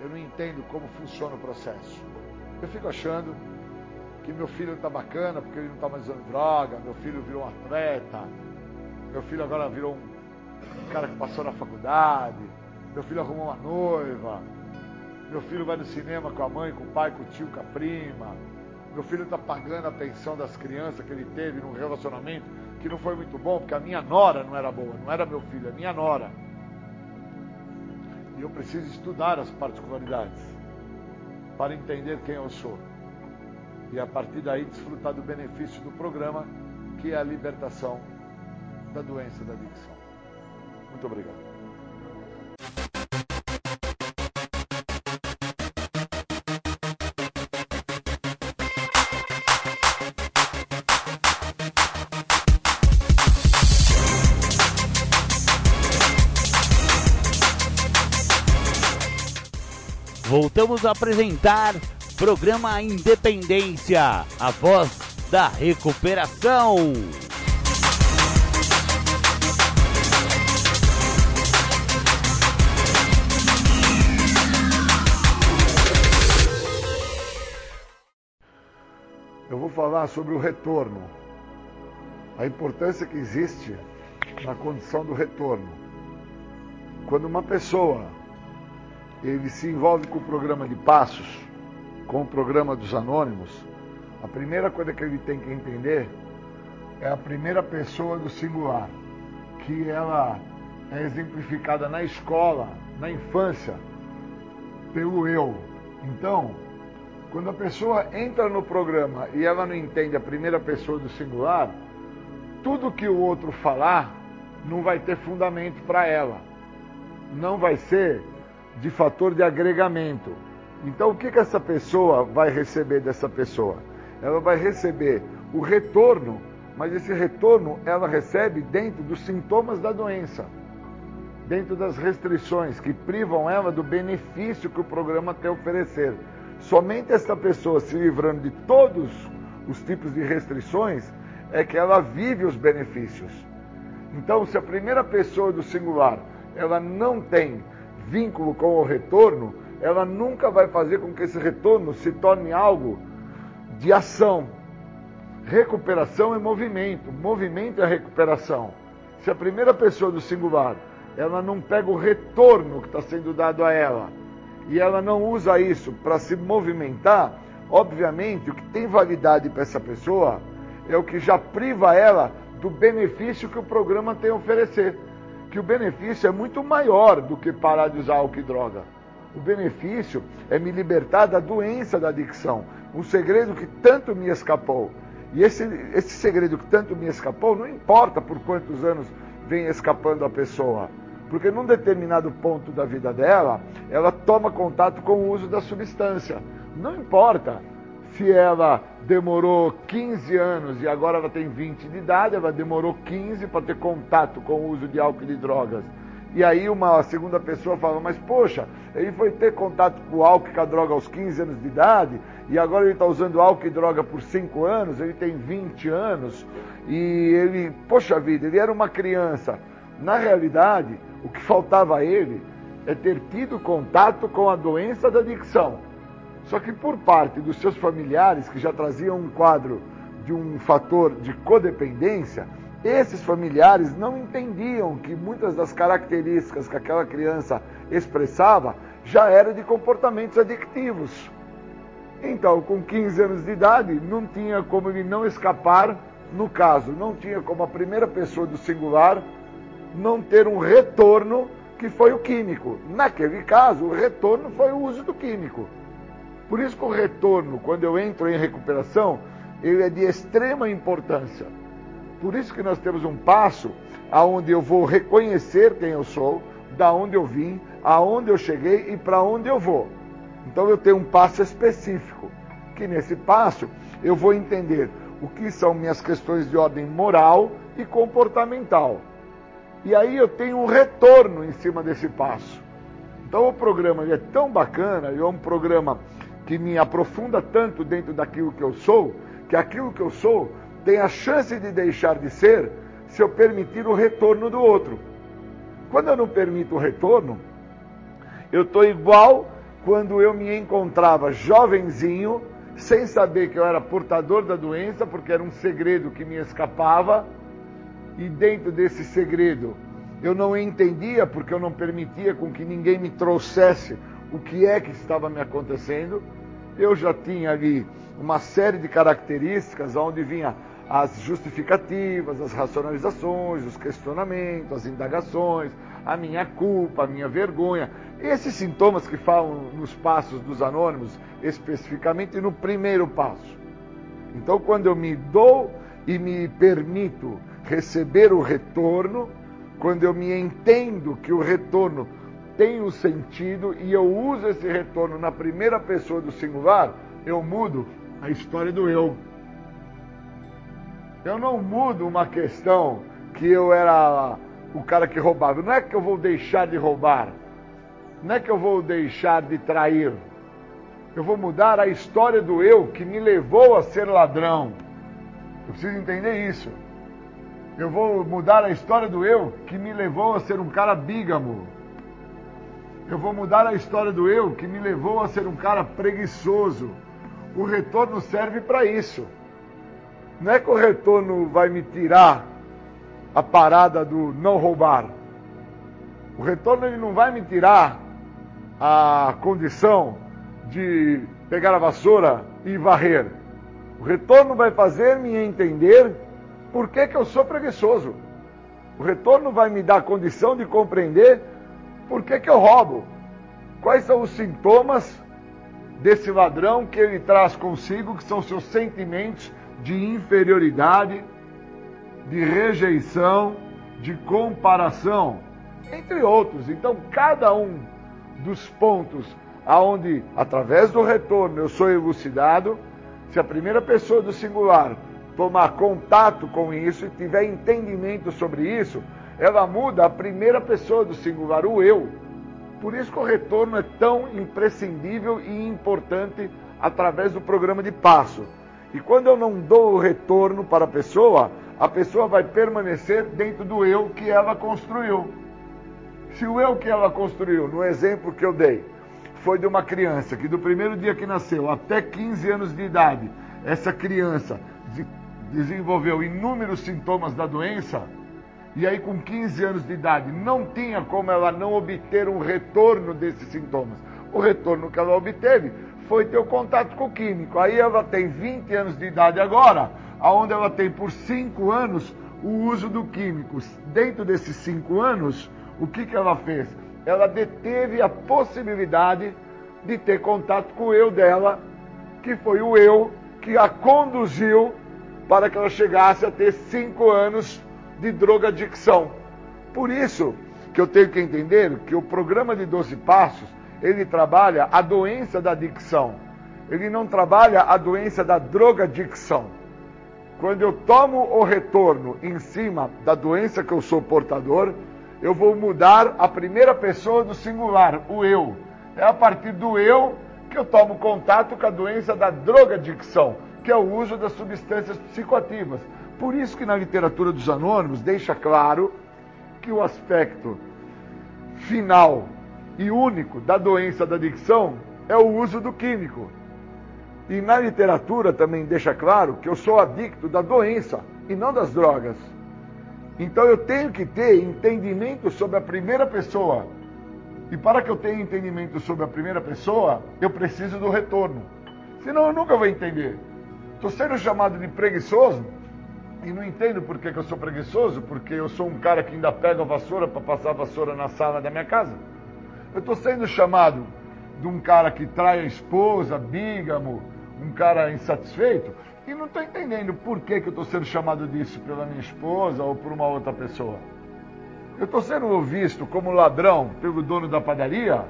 eu não entendo como funciona o processo. Eu fico achando que meu filho está bacana porque ele não está mais usando droga, meu filho virou um atleta, meu filho agora virou um, um cara que passou na faculdade, meu filho arrumou uma noiva, meu filho vai no cinema com a mãe, com o pai, com o tio, com a prima, meu filho está pagando a pensão das crianças que ele teve num relacionamento que não foi muito bom, porque a minha nora não era boa, não era meu filho, a minha nora. E eu preciso estudar as particularidades para entender quem eu sou. E a partir daí desfrutar do benefício do programa, que é a libertação da doença da adicção. Muito obrigado. Voltamos a apresentar programa Independência, a voz da recuperação. Eu vou falar sobre o retorno, a importância que existe na condição do retorno. Quando uma pessoa ele se envolve com o programa de passos, com o programa dos anônimos, a primeira coisa que ele tem que entender é a primeira pessoa do singular, que ela é exemplificada na escola, na infância, pelo eu. Então, quando a pessoa entra no programa e ela não entende a primeira pessoa do singular, tudo que o outro falar não vai ter fundamento para ela. Não vai ser de fator de agregamento. Então, o que, que essa pessoa vai receber dessa pessoa? Ela vai receber o retorno, mas esse retorno ela recebe dentro dos sintomas da doença, dentro das restrições que privam ela do benefício que o programa a oferecer. Somente essa pessoa se livrando de todos os tipos de restrições é que ela vive os benefícios. Então, se a primeira pessoa do singular ela não tem vínculo com o retorno, ela nunca vai fazer com que esse retorno se torne algo de ação. Recuperação é movimento, movimento é recuperação. Se a primeira pessoa do singular ela não pega o retorno que está sendo dado a ela e ela não usa isso para se movimentar, obviamente o que tem validade para essa pessoa é o que já priva ela do benefício que o programa tem a oferecer que o benefício é muito maior do que parar de usar álcool e droga. O benefício é me libertar da doença da adicção, um segredo que tanto me escapou. E esse, esse segredo que tanto me escapou, não importa por quantos anos vem escapando a pessoa, porque num determinado ponto da vida dela, ela toma contato com o uso da substância. Não importa Se ela demorou 15 anos e agora ela tem 20 de idade, ela demorou 15 para ter contato com o uso de álcool e de drogas. E aí uma segunda pessoa fala, mas poxa, ele foi ter contato com o álcool e com a droga aos 15 anos de idade, e agora ele está usando álcool e droga por 5 anos, ele tem 20 anos, e ele, poxa vida, ele era uma criança. Na realidade, o que faltava a ele é ter tido contato com a doença da adicção. Só que por parte dos seus familiares, que já traziam um quadro de um fator de codependência, esses familiares não entendiam que muitas das características que aquela criança expressava já eram de comportamentos adictivos. Então, com 15 anos de idade, não tinha como ele não escapar, no caso, não tinha como a primeira pessoa do singular não ter um retorno que foi o químico. Naquele caso, o retorno foi o uso do químico. Por isso que o retorno, quando eu entro em recuperação, ele é de extrema importância. Por isso que nós temos um passo aonde eu vou reconhecer quem eu sou, da onde eu vim, aonde eu cheguei e para onde eu vou. Então eu tenho um passo específico, que nesse passo eu vou entender o que são minhas questões de ordem moral e comportamental. E aí eu tenho um retorno em cima desse passo. Então o programa é tão bacana, é um programa que me aprofunda tanto dentro daquilo que eu sou, que aquilo que eu sou tem a chance de deixar de ser se eu permitir o retorno do outro. Quando eu não permito o retorno, eu estou igual quando eu me encontrava jovenzinho, sem saber que eu era portador da doença, porque era um segredo que me escapava e dentro desse segredo eu não entendia porque eu não permitia com que ninguém me trouxesse o que é que estava me acontecendo. Eu já tinha ali uma série de características onde vinha as justificativas, as racionalizações, os questionamentos, as indagações, a minha culpa, a minha vergonha. Esses sintomas que falam nos passos dos anônimos, especificamente no primeiro passo. Então, quando eu me dou e me permito receber o retorno, quando eu me entendo que o retorno tem um sentido e eu uso esse retorno na primeira pessoa do singular, eu mudo a história do eu. Eu não mudo uma questão que eu era o cara que roubava. Não é que eu vou deixar de roubar. Não é que eu vou deixar de trair. Eu vou mudar a história do eu que me levou a ser ladrão. Eu preciso entender isso. Eu vou mudar a história do eu que me levou a ser um cara bígamo. Eu vou mudar a história do eu que me levou a ser um cara preguiçoso. O retorno serve para isso. Não é que o retorno vai me tirar a parada do não roubar. O retorno ele não vai me tirar a condição de pegar a vassoura e varrer. O retorno vai fazer-me entender por que, que eu sou preguiçoso. O retorno vai me dar a condição de compreender por que, que eu roubo. Quais são os sintomas desse ladrão que ele traz consigo, que são seus sentimentos de inferioridade, de rejeição, de comparação, entre outros. Então, cada um dos pontos aonde, através do retorno, eu sou elucidado, se a primeira pessoa do singular tomar contato com isso e tiver entendimento sobre isso, ela muda a primeira pessoa do singular, o eu. Por isso que o retorno é tão imprescindível e importante através do programa de passo. E quando eu não dou o retorno para a pessoa, a pessoa vai permanecer dentro do eu que ela construiu. Se o eu que ela construiu, no exemplo que eu dei, foi de uma criança que do primeiro dia que nasceu até 15 anos de idade, essa criança desenvolveu inúmeros sintomas da doença, e aí com 15 anos de idade não tinha como ela não obter um retorno desses sintomas. O retorno que ela obteve foi ter o contato com o químico. Aí ela tem 20 anos de idade agora, aonde ela tem por 5 anos o uso do químico. Dentro desses 5 anos, o que, que ela fez? Ela deteve a possibilidade de ter contato com o eu dela, que foi o eu que a conduziu para que ela chegasse a ter 5 anos de drogadicção. Por isso que eu tenho que entender que o programa de 12 passos ele trabalha a doença da adicção. ele não trabalha a doença da drogadicção. Quando eu tomo o retorno em cima da doença que eu sou portador, eu vou mudar a primeira pessoa do singular, o eu. É a partir do eu que eu tomo contato com a doença da drogadicção, que é o uso das substâncias psicoativas. Por isso que na literatura dos anônimos deixa claro que o aspecto final e único da doença da adicção é o uso do químico. E na literatura também deixa claro que eu sou adicto da doença e não das drogas. Então eu tenho que ter entendimento sobre a primeira pessoa. E para que eu tenha entendimento sobre a primeira pessoa, eu preciso do retorno. Senão eu nunca vou entender. Estou sendo chamado de preguiçoso e não entendo por que, que eu sou preguiçoso, porque eu sou um cara que ainda pega a vassoura para passar a vassoura na sala da minha casa. Eu estou sendo chamado de um cara que trai a esposa, bígamo, um cara insatisfeito, e não estou entendendo por que, que eu estou sendo chamado disso pela minha esposa ou por uma outra pessoa. Eu estou sendo visto como ladrão pelo dono da padaria,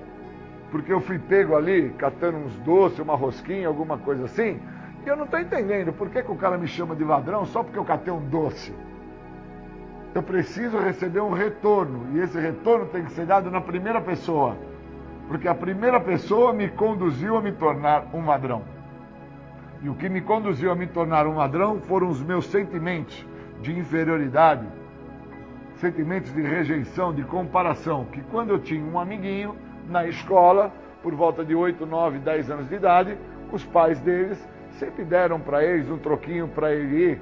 porque eu fui pego ali catando uns doces, uma rosquinha, alguma coisa assim, e eu não estou entendendo por que, que o cara me chama de ladrão só porque eu catei um doce. Eu preciso receber um retorno, e esse retorno tem que ser dado na primeira pessoa, porque a primeira pessoa me conduziu a me tornar um ladrão. E o que me conduziu a me tornar um ladrão foram os meus sentimentos de inferioridade, sentimentos de rejeição, de comparação, que quando eu tinha um amiguinho na escola, por volta de 8, 9, 10 anos de idade, os pais deles sempre deram para eles um troquinho para ele ir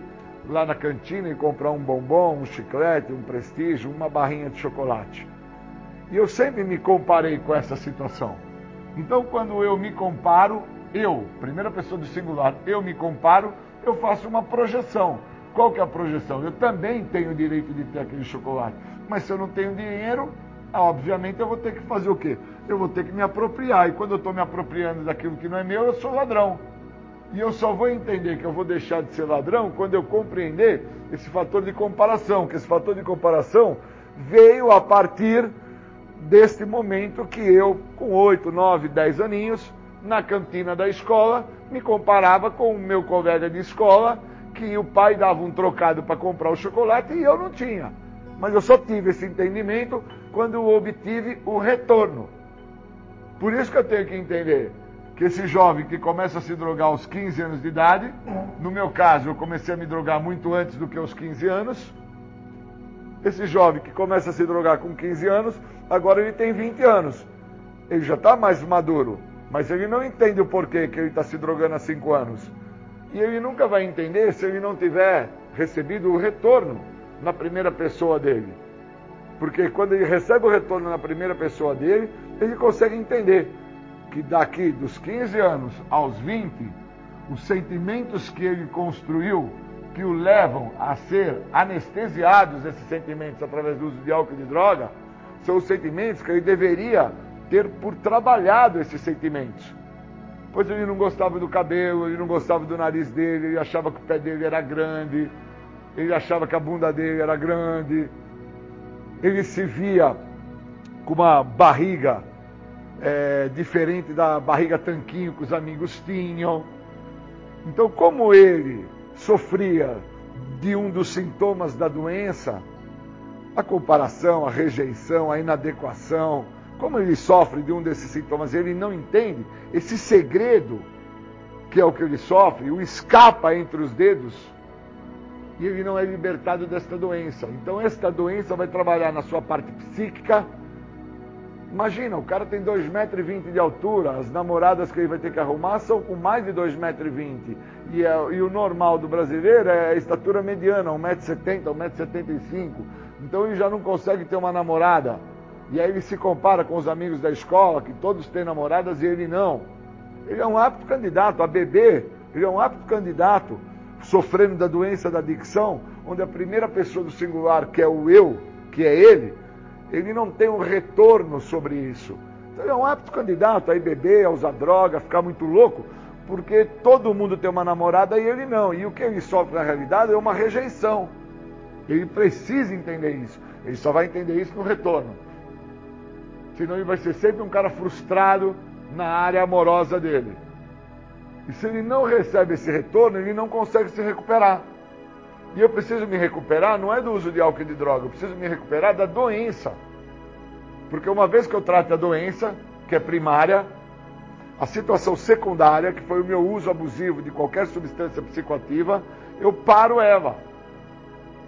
lá na cantina e comprar um bombom, um chiclete, um prestígio, uma barrinha de chocolate. E eu sempre me comparei com essa situação. Então, quando eu me comparo, eu, primeira pessoa do singular, eu me comparo, eu faço uma projeção. Qual que é a projeção? Eu também tenho o direito de ter aquele chocolate. Mas se eu não tenho dinheiro, obviamente eu vou ter que fazer o quê? Eu vou ter que me apropriar. E quando eu estou me apropriando daquilo que não é meu, eu sou ladrão. E eu só vou entender que eu vou deixar de ser ladrão quando eu compreender esse fator de comparação, que esse fator de comparação veio a partir deste momento que eu, com 8, 9, 10 aninhos, na cantina da escola, me comparava com o meu colega de escola, que o pai dava um trocado para comprar o chocolate e eu não tinha. Mas eu só tive esse entendimento quando obtive o retorno. Por isso que eu tenho que entender que esse jovem que começa a se drogar aos 15 anos de idade, no meu caso, eu comecei a me drogar muito antes do que aos 15 anos. Esse jovem que começa a se drogar com 15 anos, agora ele tem 20 anos. Ele já está mais maduro, mas ele não entende o porquê que ele está se drogando há 5 anos. E ele nunca vai entender se ele não tiver recebido o retorno na primeira pessoa dele. Porque quando ele recebe o retorno na primeira pessoa dele, ele consegue entender que daqui dos 15 anos aos 20, os sentimentos que ele construiu, que o levam a ser anestesiados, esses sentimentos, através do uso de álcool e de droga, são os sentimentos que ele deveria ter por trabalhado esses sentimentos. Pois ele não gostava do cabelo, ele não gostava do nariz dele, ele achava que o pé dele era grande, ele achava que a bunda dele era grande, ele se via com uma barriga é, diferente da barriga tanquinho que os amigos tinham. Então, como ele sofria de um dos sintomas da doença, a comparação, a rejeição, a inadequação, como ele sofre de um desses sintomas, ele não entende esse segredo que é o que ele sofre, o escapa entre os dedos e ele não é libertado desta doença. Então, esta doença vai trabalhar na sua parte psíquica. Imagina, o cara tem 2,20 metros de altura, as namoradas que ele vai ter que arrumar são com mais de 2,20 metros. E, é, e o normal do brasileiro é a estatura mediana, 1,70m, 1,75m. Então ele já não consegue ter uma namorada. E aí ele se compara com os amigos da escola, que todos têm namoradas e ele não. Ele é um apto candidato a beber, ele é um apto candidato sofrendo da doença da adicção, onde a primeira pessoa do singular, que é o eu, que é ele, ele não tem um retorno sobre isso. Então ele é um apto candidato a ir beber, a usar droga, a ficar muito louco, porque todo mundo tem uma namorada e ele não. E o que ele sofre na realidade é uma rejeição. Ele precisa entender isso. Ele só vai entender isso no retorno. Senão ele vai ser sempre um cara frustrado na área amorosa dele. E se ele não recebe esse retorno, ele não consegue se recuperar. E eu preciso me recuperar, não é do uso de álcool e de droga, eu preciso me recuperar da doença. Porque uma vez que eu trato a doença, que é primária, a situação secundária, que foi o meu uso abusivo de qualquer substância psicoativa, eu paro ela.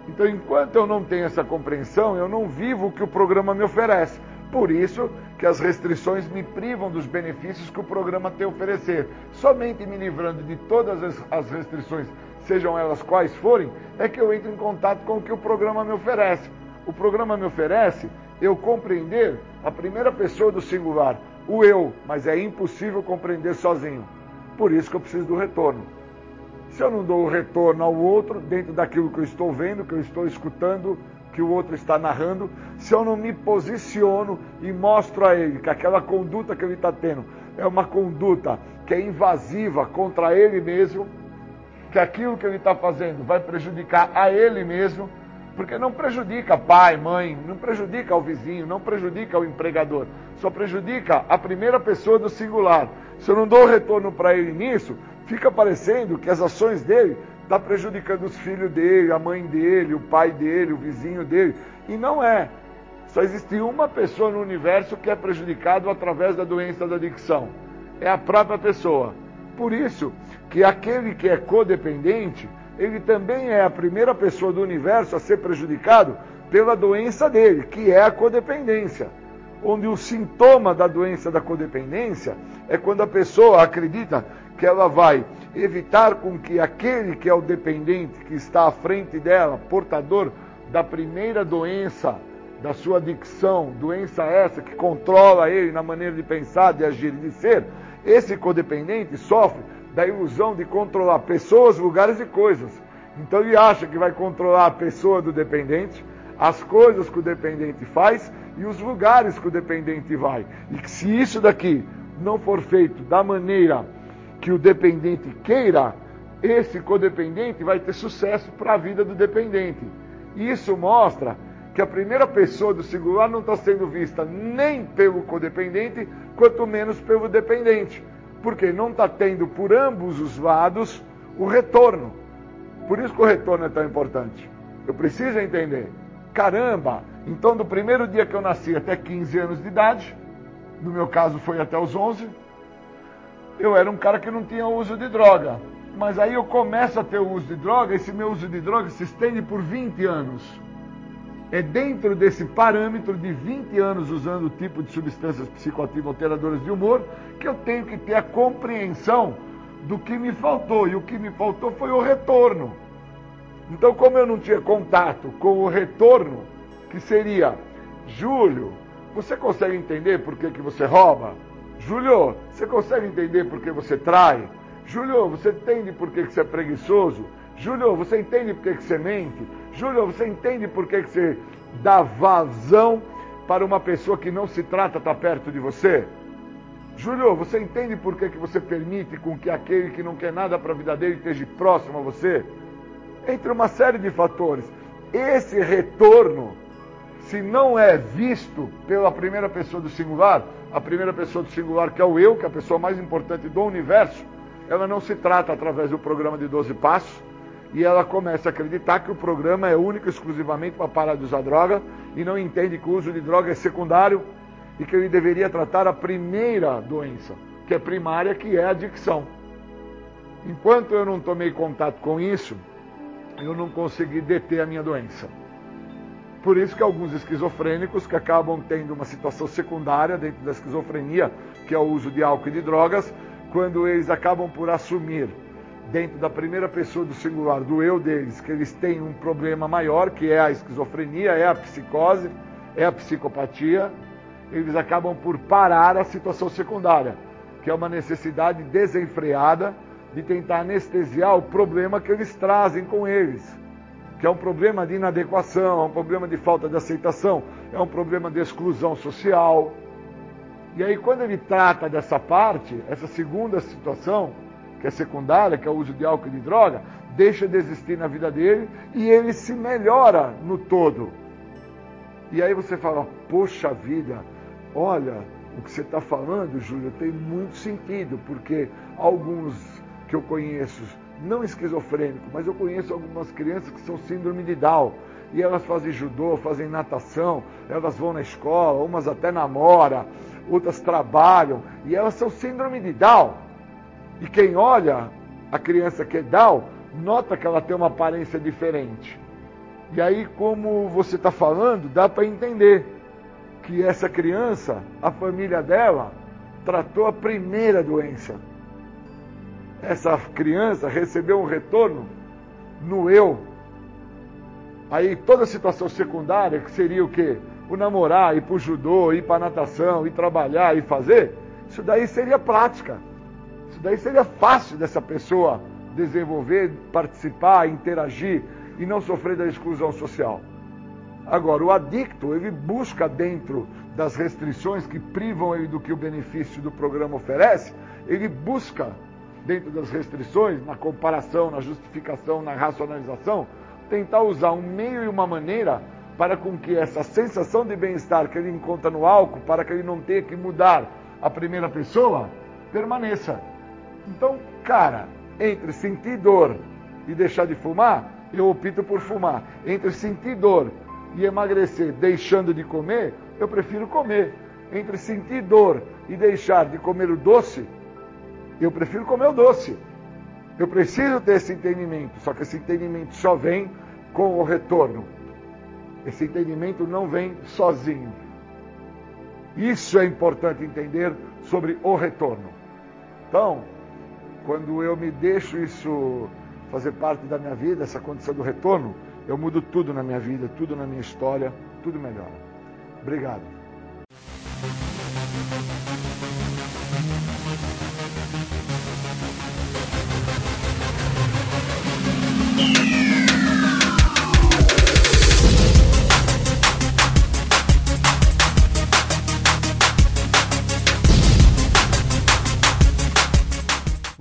Então, enquanto eu não tenho essa compreensão, eu não vivo o que o programa me oferece. Por isso que as restrições me privam dos benefícios que o programa tem a oferecer. Somente me livrando de todas as restrições, sejam elas quais forem, é que eu entro em contato com o que o programa me oferece. O programa me oferece eu compreender a primeira pessoa do singular, o eu, mas é impossível compreender sozinho. Por isso que eu preciso do retorno. Se eu não dou o retorno ao outro, dentro daquilo que eu estou vendo, que eu estou escutando, que o outro está narrando, se eu não me posiciono e mostro a ele que aquela conduta que ele está tendo é uma conduta que é invasiva contra ele mesmo, que aquilo que ele está fazendo vai prejudicar a ele mesmo, porque não prejudica pai, mãe, não prejudica o vizinho, não prejudica o empregador, só prejudica a primeira pessoa do singular. Se eu não dou retorno para ele nisso, fica parecendo que as ações dele estão tá prejudicando os filhos dele, a mãe dele, o pai dele, o vizinho dele. E não é. Só existe uma pessoa no universo que é prejudicado através da doença da adicção. É a própria pessoa. Por isso que aquele que é codependente, ele também é a primeira pessoa do universo a ser prejudicado pela doença dele, que é a codependência. Onde o sintoma da doença da codependência é quando a pessoa acredita que ela vai evitar com que aquele que é o dependente, que está à frente dela, portador da primeira doença da sua adicção, doença essa que controla ele na maneira de pensar, de agir de ser, esse codependente sofre da ilusão de controlar pessoas, lugares e coisas. Então ele acha que vai controlar a pessoa do dependente, as coisas que o dependente faz e os lugares que o dependente vai. E que se isso daqui não for feito da maneira que o dependente queira, esse codependente vai ter sucesso para a vida do dependente. Isso mostra que a primeira pessoa do singular não está sendo vista nem pelo codependente, quanto menos pelo dependente porque não está tendo por ambos os lados o retorno. Por isso que o retorno é tão importante. Eu preciso entender. Caramba, então do primeiro dia que eu nasci até 15 anos de idade, no meu caso foi até os 11, eu era um cara que não tinha uso de droga. Mas aí eu começo a ter o uso de droga, esse meu uso de droga se estende por 20 anos. É dentro desse parâmetro de 20 anos usando o tipo de substâncias psicoativas alteradoras de humor que eu tenho que ter a compreensão do que me faltou. E o que me faltou foi o retorno. Então, como eu não tinha contato com o retorno, que seria, Júlio, você consegue entender por que, que você rouba? Júlio, você consegue entender por que você trai? Júlio, você entende por que, que você é preguiçoso? Júlio, você entende por que, que você mente? Júlio, você entende por que, que você dá vazão para uma pessoa que não se trata estar tá perto de você? Júlio, você entende por que, que você permite com que aquele que não quer nada para a vida dele esteja próximo a você? Entre uma série de fatores. Esse retorno, se não é visto pela primeira pessoa do singular, a primeira pessoa do singular, que é o eu, que é a pessoa mais importante do universo, ela não se trata através do programa de 12 passos, e ela começa a acreditar que o programa é único exclusivamente para parar de usar droga e não entende que o uso de droga é secundário e que ele deveria tratar a primeira doença, que é primária, que é a adicção. Enquanto eu não tomei contato com isso, eu não consegui deter a minha doença. Por isso que alguns esquizofrênicos que acabam tendo uma situação secundária dentro da esquizofrenia, que é o uso de álcool e de drogas, quando eles acabam por assumir dentro da primeira pessoa do singular, do eu deles, que eles têm um problema maior, que é a esquizofrenia, é a psicose, é a psicopatia, eles acabam por parar a situação secundária, que é uma necessidade desenfreada de tentar anestesiar o problema que eles trazem com eles, que é um problema de inadequação, é um problema de falta de aceitação, é um problema de exclusão social. E aí, quando ele trata dessa parte, essa segunda situação, que é secundária, que é o uso de álcool e de droga, deixa de existir na vida dele e ele se melhora no todo. E aí você fala, poxa vida, olha, o que você está falando, Júlio, tem muito sentido, porque alguns que eu conheço, não esquizofrênico, mas eu conheço algumas crianças que são síndrome de Down. E elas fazem judô, fazem natação, elas vão na escola, umas até namoram, outras trabalham, e elas são síndrome de Down. E quem olha a criança que é Down, nota que ela tem uma aparência diferente. E aí, como você está falando, dá para entender que essa criança, a família dela, tratou a primeira doença. Essa criança recebeu um retorno no eu. Aí toda a situação secundária, que seria o quê? O namorar, ir para o judô, ir para natação, ir trabalhar e fazer, isso daí seria prática. Isso daí seria fácil dessa pessoa desenvolver, participar, interagir e não sofrer da exclusão social. Agora, o adicto, ele busca dentro das restrições que privam ele do que o benefício do programa oferece, ele busca dentro das restrições, na comparação, na justificação, na racionalização, tentar usar um meio e uma maneira para com que essa sensação de bem-estar que ele encontra no álcool, para que ele não tenha que mudar a primeira pessoa, permaneça. Então, cara, entre sentir dor e deixar de fumar, eu opto por fumar. Entre sentir dor e emagrecer deixando de comer, eu prefiro comer. Entre sentir dor e deixar de comer o doce, eu prefiro comer o doce. Eu preciso ter esse entendimento, só que esse entendimento só vem com o retorno. Esse entendimento não vem sozinho. Isso é importante entender sobre o retorno. Então, quando eu me deixo isso fazer parte da minha vida, essa condição do retorno, eu mudo tudo na minha vida, tudo na minha história, tudo melhora. Obrigado.